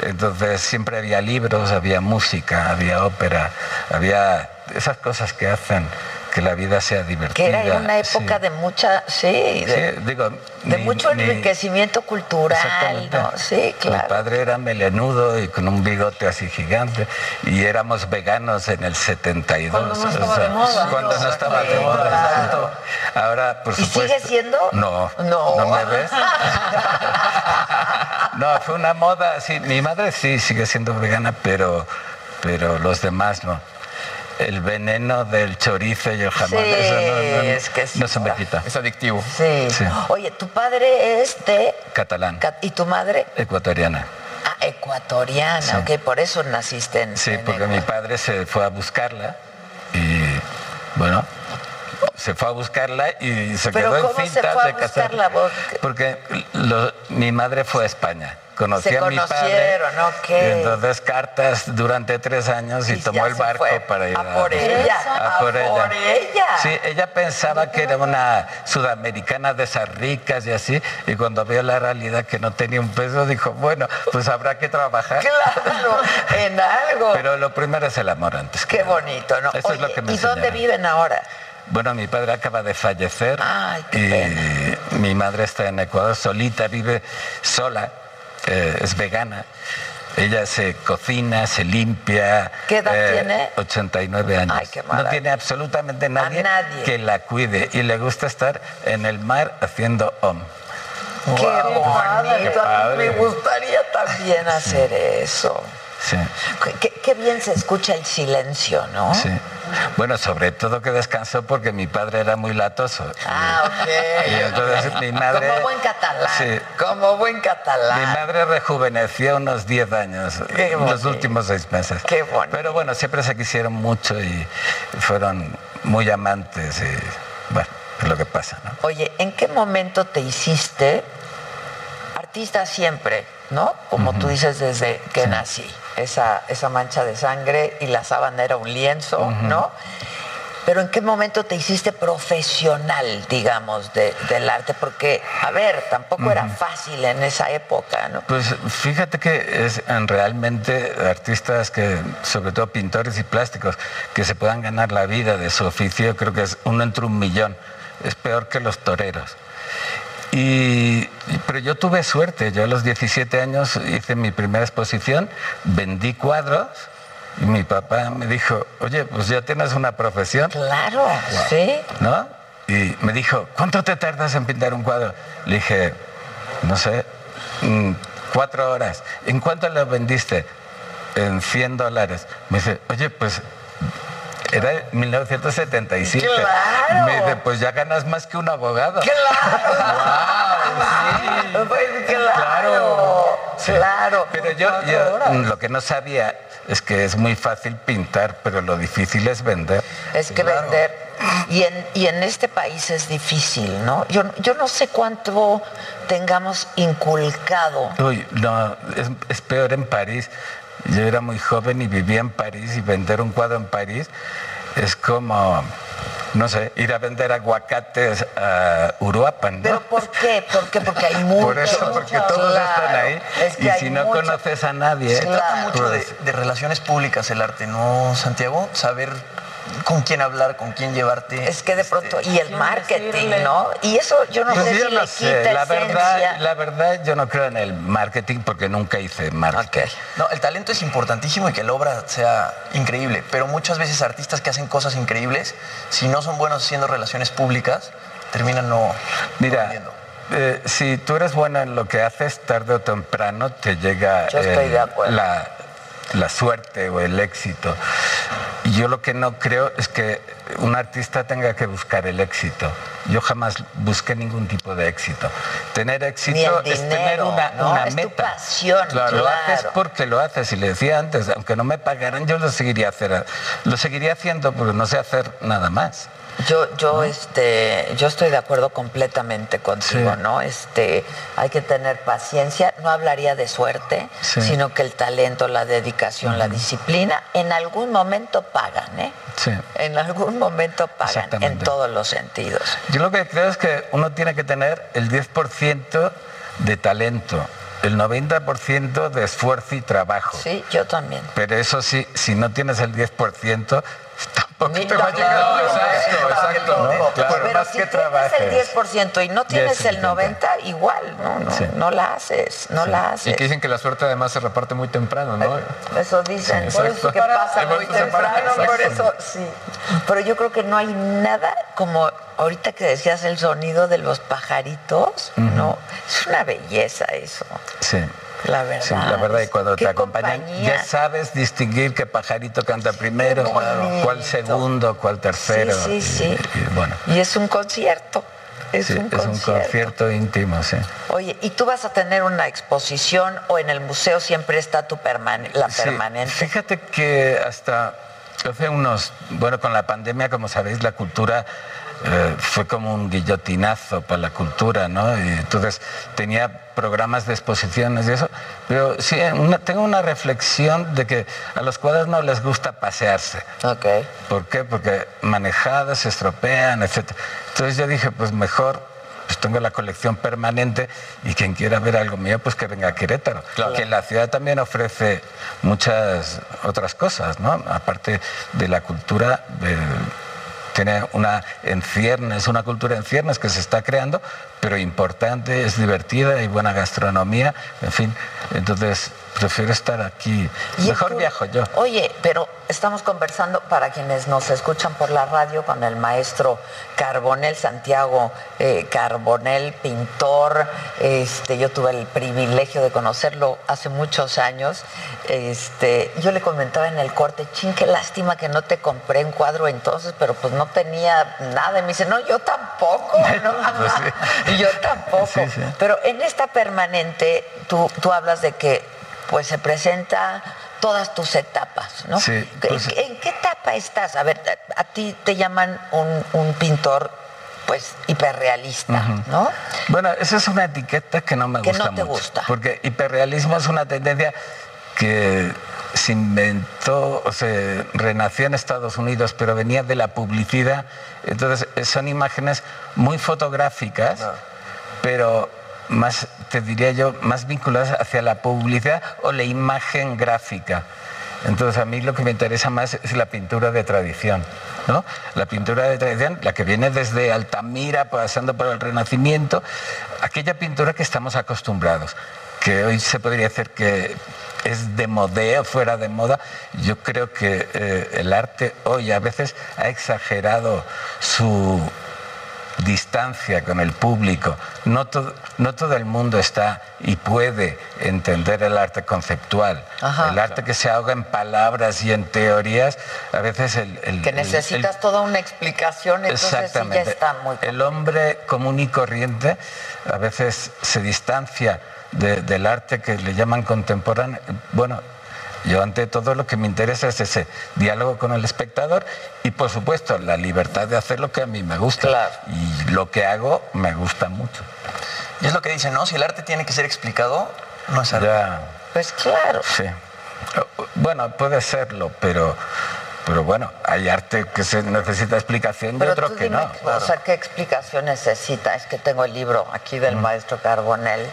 Entonces siempre había libros, había música, había ópera, había esas cosas que hacen que la vida sea divertida. Que era una época Sí. de mucha, sí, de, Sí, digo, de mi- mucho mi- enriquecimiento cultural. ¿no? Sí, Mi claro. padre era melenudo y con un bigote así gigante y éramos veganos en el 72. Cuando no o estaba sea, de moda. Cuando no estaba de Sí, moda. claro. exacto. Ahora, por ¿Y supuesto. sigue siendo? No. No. me ves? No, fue una moda. Sí, mi madre sí sigue siendo vegana, pero, pero los demás no. El veneno del chorizo y el jamón, Sí, eso no, es que sí. no se me quita. Es adictivo. Sí. Sí. Oye, tu padre es de... Catalán, Cat- ¿Y tu madre? ecuatoriana. Ah, ecuatoriana, Sí. ok, por eso naciste en... Sí, en porque mi padre se fue a buscarla y bueno, se fue a buscarla y se Pero quedó en ¿cómo se cinta fue a de casar. buscarla vos? Porque lo- mi madre fue a España. Conocí Se a mi padre. conocieron, ok. y entonces cartas durante tres años y, Y tomó el barco para ir a por ella, a por ella. Sí, ella pensaba que era una sudamericana de esas ricas y así, y cuando vio la realidad que no tenía un peso, dijo, bueno, pues habrá que trabajar. Claro, en algo. Pero lo primero es el amor antes. Qué bonito, ¿no? Eso es lo que me ¿Y dónde viven ahora? Bueno, mi padre acaba de fallecer Ay, y mi madre está en Ecuador solita, vive sola, eh, es vegana. Ella se cocina, se limpia. eh, ¿Qué edad tiene? 89 años. Ay, qué no tiene absolutamente nadie, nadie. que la cuide y le gusta estar en el mar haciendo om. Qué. Qué padre. Me gustaría también hacer eso. Sí. Qué, qué bien se escucha el silencio, ¿no? Sí. Bueno, sobre todo que descansó porque mi padre era muy latoso. Ah, ok. Y entonces mi madre... Como buen catalán. Sí. Como buen catalán. Mi madre rejuveneció unos 10 años Qué en los bonito. últimos seis meses. Qué bonito. Pero bueno, siempre se quisieron mucho y fueron muy amantes y bueno, es lo que pasa, ¿no? Oye, ¿en qué momento te hiciste artista siempre, ¿no? Como tú dices desde que nací. Esa, esa mancha de sangre y la sábana era un lienzo, ¿no? Pero ¿en qué momento te hiciste profesional, digamos, de- del arte? Porque, a ver, tampoco era fácil en esa época, ¿no? Pues fíjate que es en realmente artistas que, sobre todo pintores y plásticos, que se puedan ganar la vida de su oficio, creo que es uno entre un millón. Es peor que los toreros. Y, pero yo tuve suerte, yo a los 17 años hice mi primera exposición, vendí cuadros y mi papá me dijo, oye, pues ya tienes una profesión. Claro, sí. ¿no? Y me dijo, ¿cuánto te tardas en pintar un cuadro? Le dije, no sé, mm, cuatro horas. ¿En cuánto lo vendiste? En 100 dólares. Me dice, oye, pues era 1977. ¡Claro! Me dice, pues ya ganas más que un abogado. Pues claro, claro. Pero yo, yo, mm, lo que no sabía es que es muy fácil pintar, pero lo difícil es vender. Es que vender. Y en, y en este país es difícil, ¿no? Yo, yo no sé cuánto tengamos inculcado. Uy, no, es, es peor en París. Yo era muy joven y vivía en París y vender un cuadro en París es como, no sé, ir a vender aguacates a Uruapan, ¿no? ¿Pero por qué? ¿Por qué? Porque hay mucho. Por eso, porque todos están ahí. Es que y si no mucho. conoces a nadie, Se trata mucho de, pues, de relaciones públicas el arte, ¿no, Santiago? Saber con quién hablar, con quién llevarte. Es que de pronto, y el marketing, ¿no? Y eso yo no pues sé yo si no le sé, quita la esencia. verdad, la verdad yo no creo en el marketing porque nunca hice marketing. No, el talento es importantísimo y que la obra sea increíble, pero muchas veces artistas que hacen cosas increíbles, si no son buenos haciendo relaciones públicas, terminan no. Mira, eh, si tú eres bueno en lo que haces, tarde o temprano te llega Yo estoy el- de acuerdo. La, la suerte o el éxito. Y yo lo que no creo es que un artista tenga que buscar el éxito. Yo jamás busqué ningún tipo de éxito. Tener éxito es tener una, ¿no? una Es tu meta. pasión, Lo claro. haces porque lo haces. Y le decía antes, aunque no me pagaran, yo lo seguiría hacer. Lo seguiría haciendo porque no sé hacer nada más. Yo, yo, este, yo estoy de acuerdo completamente contigo, Sí. ¿no? Este, hay que tener paciencia. No hablaría de suerte, Sí. sino que el talento, la dedicación, la disciplina, en algún momento pagan, ¿eh? Sí. En algún momento pagan, en todos los sentidos. Yo lo que creo es que uno tiene que tener el 10% de talento, el 90% de esfuerzo y trabajo. Sí, yo también. Pero eso sí, si no tienes el 10%, te va a llegar. tampoco. Exacto, exacto. ¿no? Claro, Pero más si que tienes trabajes. el 10% y no tienes es el el 90%, igual, no, no, Sí. no la haces, no la Y haces. que dicen que la suerte además se reparte muy temprano, ¿no? Eso dicen, Sí, por exacto. eso que pasa muy temprano, por exacto. eso sí. Pero yo creo que no hay nada como ahorita que decías el sonido de los pajaritos, ¿no? Es una belleza eso, Sí. La verdad. Sí, la verdad, y cuando te acompañan, compañía. ya sabes distinguir qué pajarito canta primero, cuál segundo, cuál tercero. Sí, sí, y- bueno, Y es un concierto, es sí, un es un concierto. concierto íntimo, sí. Oye, ¿y tú vas a tener una exposición o en el museo siempre está tu permane- la Sí, permanente? Fíjate que hasta hace unos, bueno, con la pandemia, como sabéis, la cultura eh, fue como un guillotinazo para la cultura, ¿no? Y entonces tenía programas de exposiciones y eso, pero sí, una- tengo una reflexión de que a los cuadros no les gusta pasearse. ¿Por qué? Porque manejadas se estropean, etc. Entonces yo dije, pues mejor pues tengo la colección permanente y quien quiera ver algo mío, pues que venga a Querétaro. Que la ciudad también ofrece muchas otras cosas, ¿no? Aparte de la cultura, de- tiene una en ciernes, una cultura en ciernes que se está creando, pero importante, es divertida y buena gastronomía, en fin. Entonces, prefiero estar aquí. Mejor tú- viajo yo. Oye, pero estamos conversando para quienes nos escuchan por la radio con el maestro Carbonel Santiago eh, Carbonel, pintor. Este, yo tuve el privilegio de conocerlo hace muchos años. Este, yo le comentaba en el corte, chin, qué lástima que no te compré un cuadro entonces, pero pues no tenía nada. Y me dice, no, yo tampoco. ¿no? Y yo tampoco. Pero en esta permanente, tú, tú hablas de que pues se presenta todas tus etapas, ¿no? Sí, ¿En- pues- ¿En qué etapa estás? A ver, a, a ti te llaman un, un pintor, pues, hiperrealista, ¿no? Bueno, esa es una etiqueta que no me Que gusta no te mucho. gusta. Porque hiperrealismo es una tendencia que se inventó, o se renació en Estados Unidos, pero venía de la publicidad. Entonces, son imágenes muy fotográficas, pero más, te diría yo, más vinculadas hacia la publicidad o la imagen gráfica. Entonces a mí lo que me interesa más es la pintura de tradición. ¿no? La pintura de tradición, la que viene desde Altamira, pasando por el Renacimiento, aquella pintura que estamos acostumbrados, que hoy se podría decir que es de modeo, fuera de moda. Yo creo que eh, el arte hoy a veces ha exagerado su distancia con el público. No, to- no todo el mundo está y puede entender el arte conceptual. Ajá. el arte que se ahoga en palabras y en teorías, a veces el... el- Que necesitas el- toda una explicación, entonces sí ya Exactamente. está muy... El hombre común y corriente a veces se distancia de- del arte que le llaman contemporáneo. Bueno, yo ante todo lo que me interesa es ese diálogo con el espectador y por supuesto la libertad de hacer lo que a mí me gusta. Y lo que hago me gusta mucho. Y es lo que dicen, ¿no? Si el arte tiene que ser explicado, no es arte. Ya, Pues claro. sí. Bueno, puede serlo, pero, pero bueno, hay arte que se necesita explicación y otro tú que dime, no. o sea, ¿qué explicación necesita? Es que tengo el libro aquí del maestro Carbonell,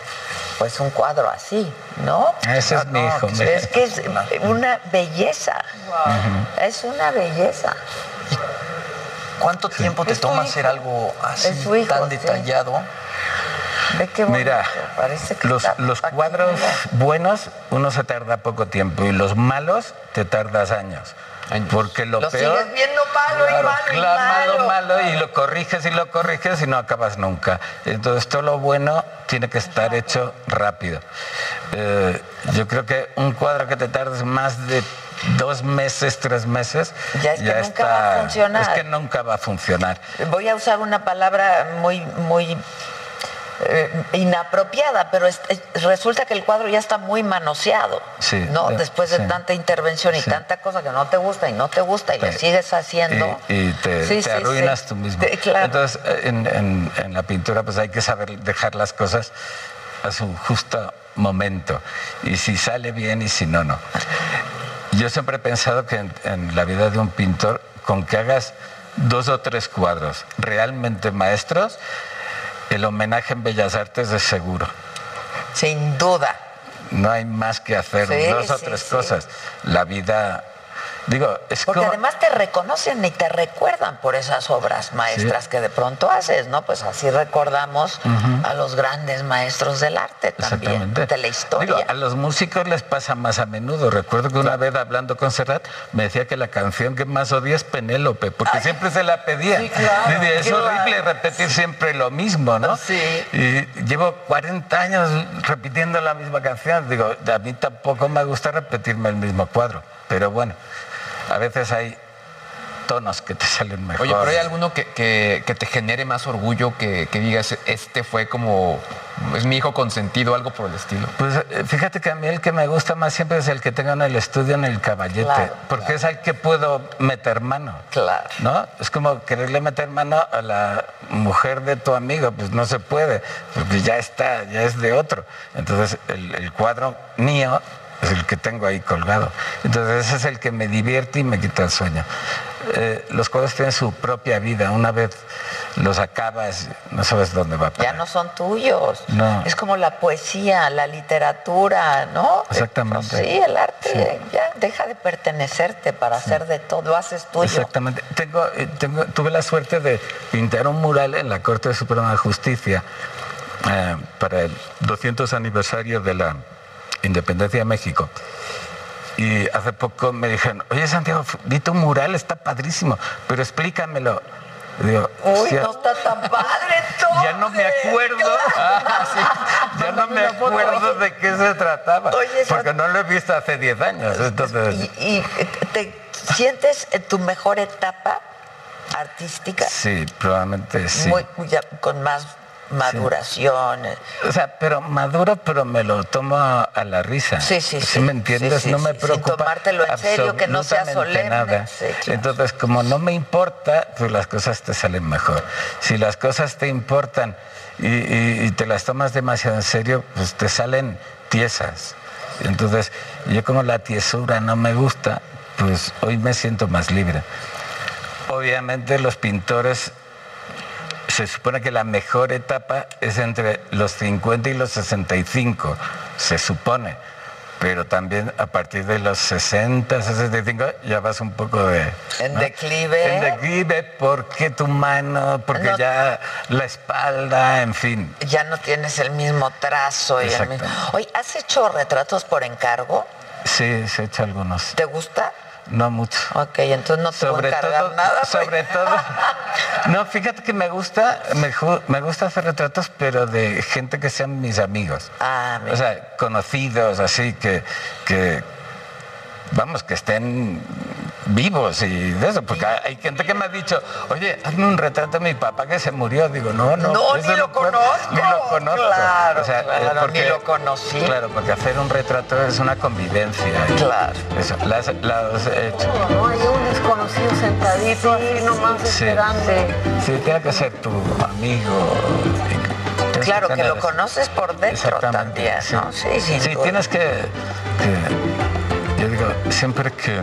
pues un cuadro así, ¿no? Ese es mi hijo. mira. Es que es una belleza, es una belleza. ¿Cuánto tiempo te Es tu toma hacer algo así hijo, tan sí. detallado? Ve qué bonito, Mira, parece que los, los cuadros buenos uno se tarda poco tiempo y los malos te tardas años. Porque lo, Lo peor... sigues viendo malo y Claro, malo y claro, malo. malo, malo, y lo corriges y lo corriges y no acabas nunca. Entonces todo lo bueno tiene que estar hecho rápido. Eh, yo creo que un cuadro que te tardes más de dos meses, tres meses, Ya es que nunca va a funcionar. Es que nunca va a funcionar. Voy a usar una palabra muy, muy eh, inapropiada, pero es- es- resulta que el cuadro ya está muy manoseado, Sí, ¿no? Después de sí. tanta intervención y Sí. tanta cosa que no te gusta y no te gusta y Sí. sigues haciendo. Y, y te, arruinas tú mismo. Claro. Entonces, eh, en, en- en la pintura pues hay que saber dejar las cosas a su justo momento. Y si sale bien y si no, no. Yo siempre he pensado que en, en la vida de un pintor, con que hagas dos o tres cuadros realmente maestros, el homenaje en Bellas Artes es seguro. Sin duda. No hay más que hacer, Sí, dos o sí, tres sí. cosas. La vida, digo, es Porque como... además te reconocen y te recuerdan por esas obras maestras que de pronto haces, ¿no? Pues así recordamos a los grandes maestros del arte también, de la historia. Digo, a los músicos les pasa más a menudo. Recuerdo que una vez hablando con Serrat me decía que la canción que más odia es Penélope, porque siempre se la pedía. sí, claro, es claro. horrible repetir siempre lo mismo, ¿no? Sí. Y llevo 40 años repitiendo la misma canción. Digo, a mí tampoco me gusta repetirme el mismo cuadro, pero bueno, a veces hay tonos que te salen mejor. Oye, pero hay alguno que, que- que te genere más orgullo, que, que digas, este fue como, es mi hijo consentido, algo por el estilo. Pues eh, fíjate que a mí el que me gusta más siempre es el que tengo en el estudio en el caballete, Claro, porque es al que puedo meter mano. Claro. ¿No? Es como quererle meter mano a la mujer de tu amigo, pues no se puede, porque ya está, ya es de otro. Entonces el, el cuadro mío es el que tengo ahí colgado. Entonces ese es el que me divierte y me quita el sueño. Eh, los cuadros tienen su propia vida, una vez los acabas, no sabes dónde va a Ya parar. no son tuyos. No. Es como la poesía, la literatura, ¿no? Exactamente. Sí, el arte ya deja de pertenecerte para hacer de todo, haces tuyo. Exactamente. Tengo, eh, tengo- tuve la suerte de pintar un mural en la Corte Suprema de Justicia eh, para el 200 aniversario de la independencia de México. Y hace poco me dijeron, oye Santiago, vi tu mural, está padrísimo, pero explícamelo. Digo, Uy, "Hostia, no está tan padre todo. ya no me acuerdo, Ah, sí. ya no me acuerdo de qué se trataba, Oye, porque no lo he visto hace 10 años. Entonces, ¿Y te sientes en tu mejor etapa artística? sí, probablemente sí. Muy, ya con más maduración. O sea, pero maduro, pero me lo tomo a, la risa. Sí, sí, sí. me entiendes? Sí, no me sí, sin preocupa. tomártelo en serio, que no sea solemne. nada. Claro. Entonces, como no me importa, pues las cosas te salen mejor. Si las cosas te importan y, y- y te las tomas demasiado en serio, pues te salen tiesas. Entonces, yo como la tiesura no me gusta, pues hoy me siento más libre. Obviamente los pintores se supone que la mejor etapa es entre los 50 y los 65, se supone. Pero también a partir de los 60, 65 ya vas un poco de... En ¿no? declive. En declive porque tu mano, porque No- ya la espalda, en fin. Ya no tienes el mismo trazo. Y el mismo... Oye, ¿has hecho retratos por encargo? Sí, se he hecho algunos. ¿Te gusta? No mucho. Ok, entonces no te voy a Sobre encargar todo, nada. sobre todo. No, fíjate que me gusta, me, me gusta hacer retratos, pero de gente que sean mis amigos. Ah, o sea, conocidos, así que, que vamos, que estén vivos y de eso, porque hay gente que me ha dicho, oye, hazme un retrato de mi papá que se murió. Digo, no, no. No, eso ni lo puedo, conozco. Ni lo conozco. Claro, O sea, eh, ni lo conocí. Claro, porque hacer un retrato es una convivencia. y Claro. Eso, las, las he hecho. No, hay un desconocido sentadito así nomás Sí. esperando. Sí, tiene que ser tu amigo. Claro, que lo conoces por dentro también, sí. ¿no? Sí, Sí, tienes que, digo, siempre que...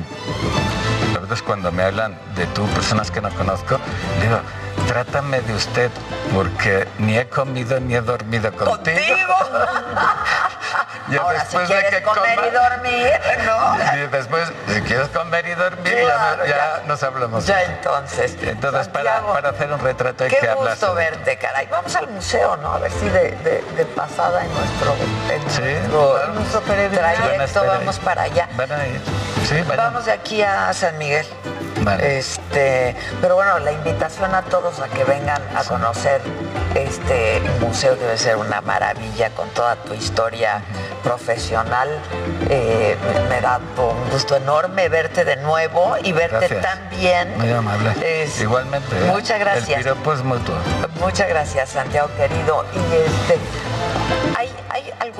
A veces cuando me hablan de tú, personas que no conozco, digo, trátame de usted, porque ni he comido ni he dormido contigo. Ahora, si de quieres que comer coma- y dormir, ¿no? Y después, si quieres comer y dormir, ya- Claro, ya, ya. nos hablamos. Ya entonces. Entonces, para, para hacer un retrato hay Qué que hablar. gusto verte, caray. Vamos al museo, ¿no? A ver si de, de- de pasada en nuestro, en Sí, nuestro, nuestro trayecto vamos para allá. Van a ir. Sí. Vamos de aquí a San Miguel. Vale. Este, pero bueno, la invitación a todos a que vengan a conocer este museo debe ser una maravilla con toda tu historia profesional. Eh, me da un gusto enorme verte de nuevo y verte Gracias. tan bien. Muy amable. Es- Igualmente. ¿eh? Muchas gracias. El piropo es mutuo. Muchas gracias, Santiago querido. Y este, ¿hay,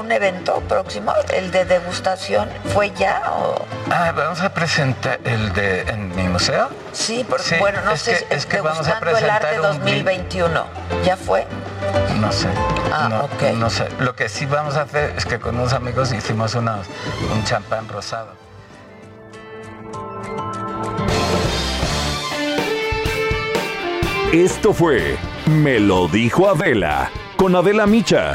¿hay algún evento próximo? ¿El de degustación fue ya o...? Ah, vamos a presentar el de en mi museo. Sí, porque Sí, bueno, no es sé, que- es que vamos a Degustando el presentar arte un vi- 2021. ¿Ya fue? No sé. Ah, no, ok. no sé. Lo que sí vamos a hacer es que con unos amigos hicimos unos- un champán rosado. Esto fue Me lo dijo Adela con Adela Micha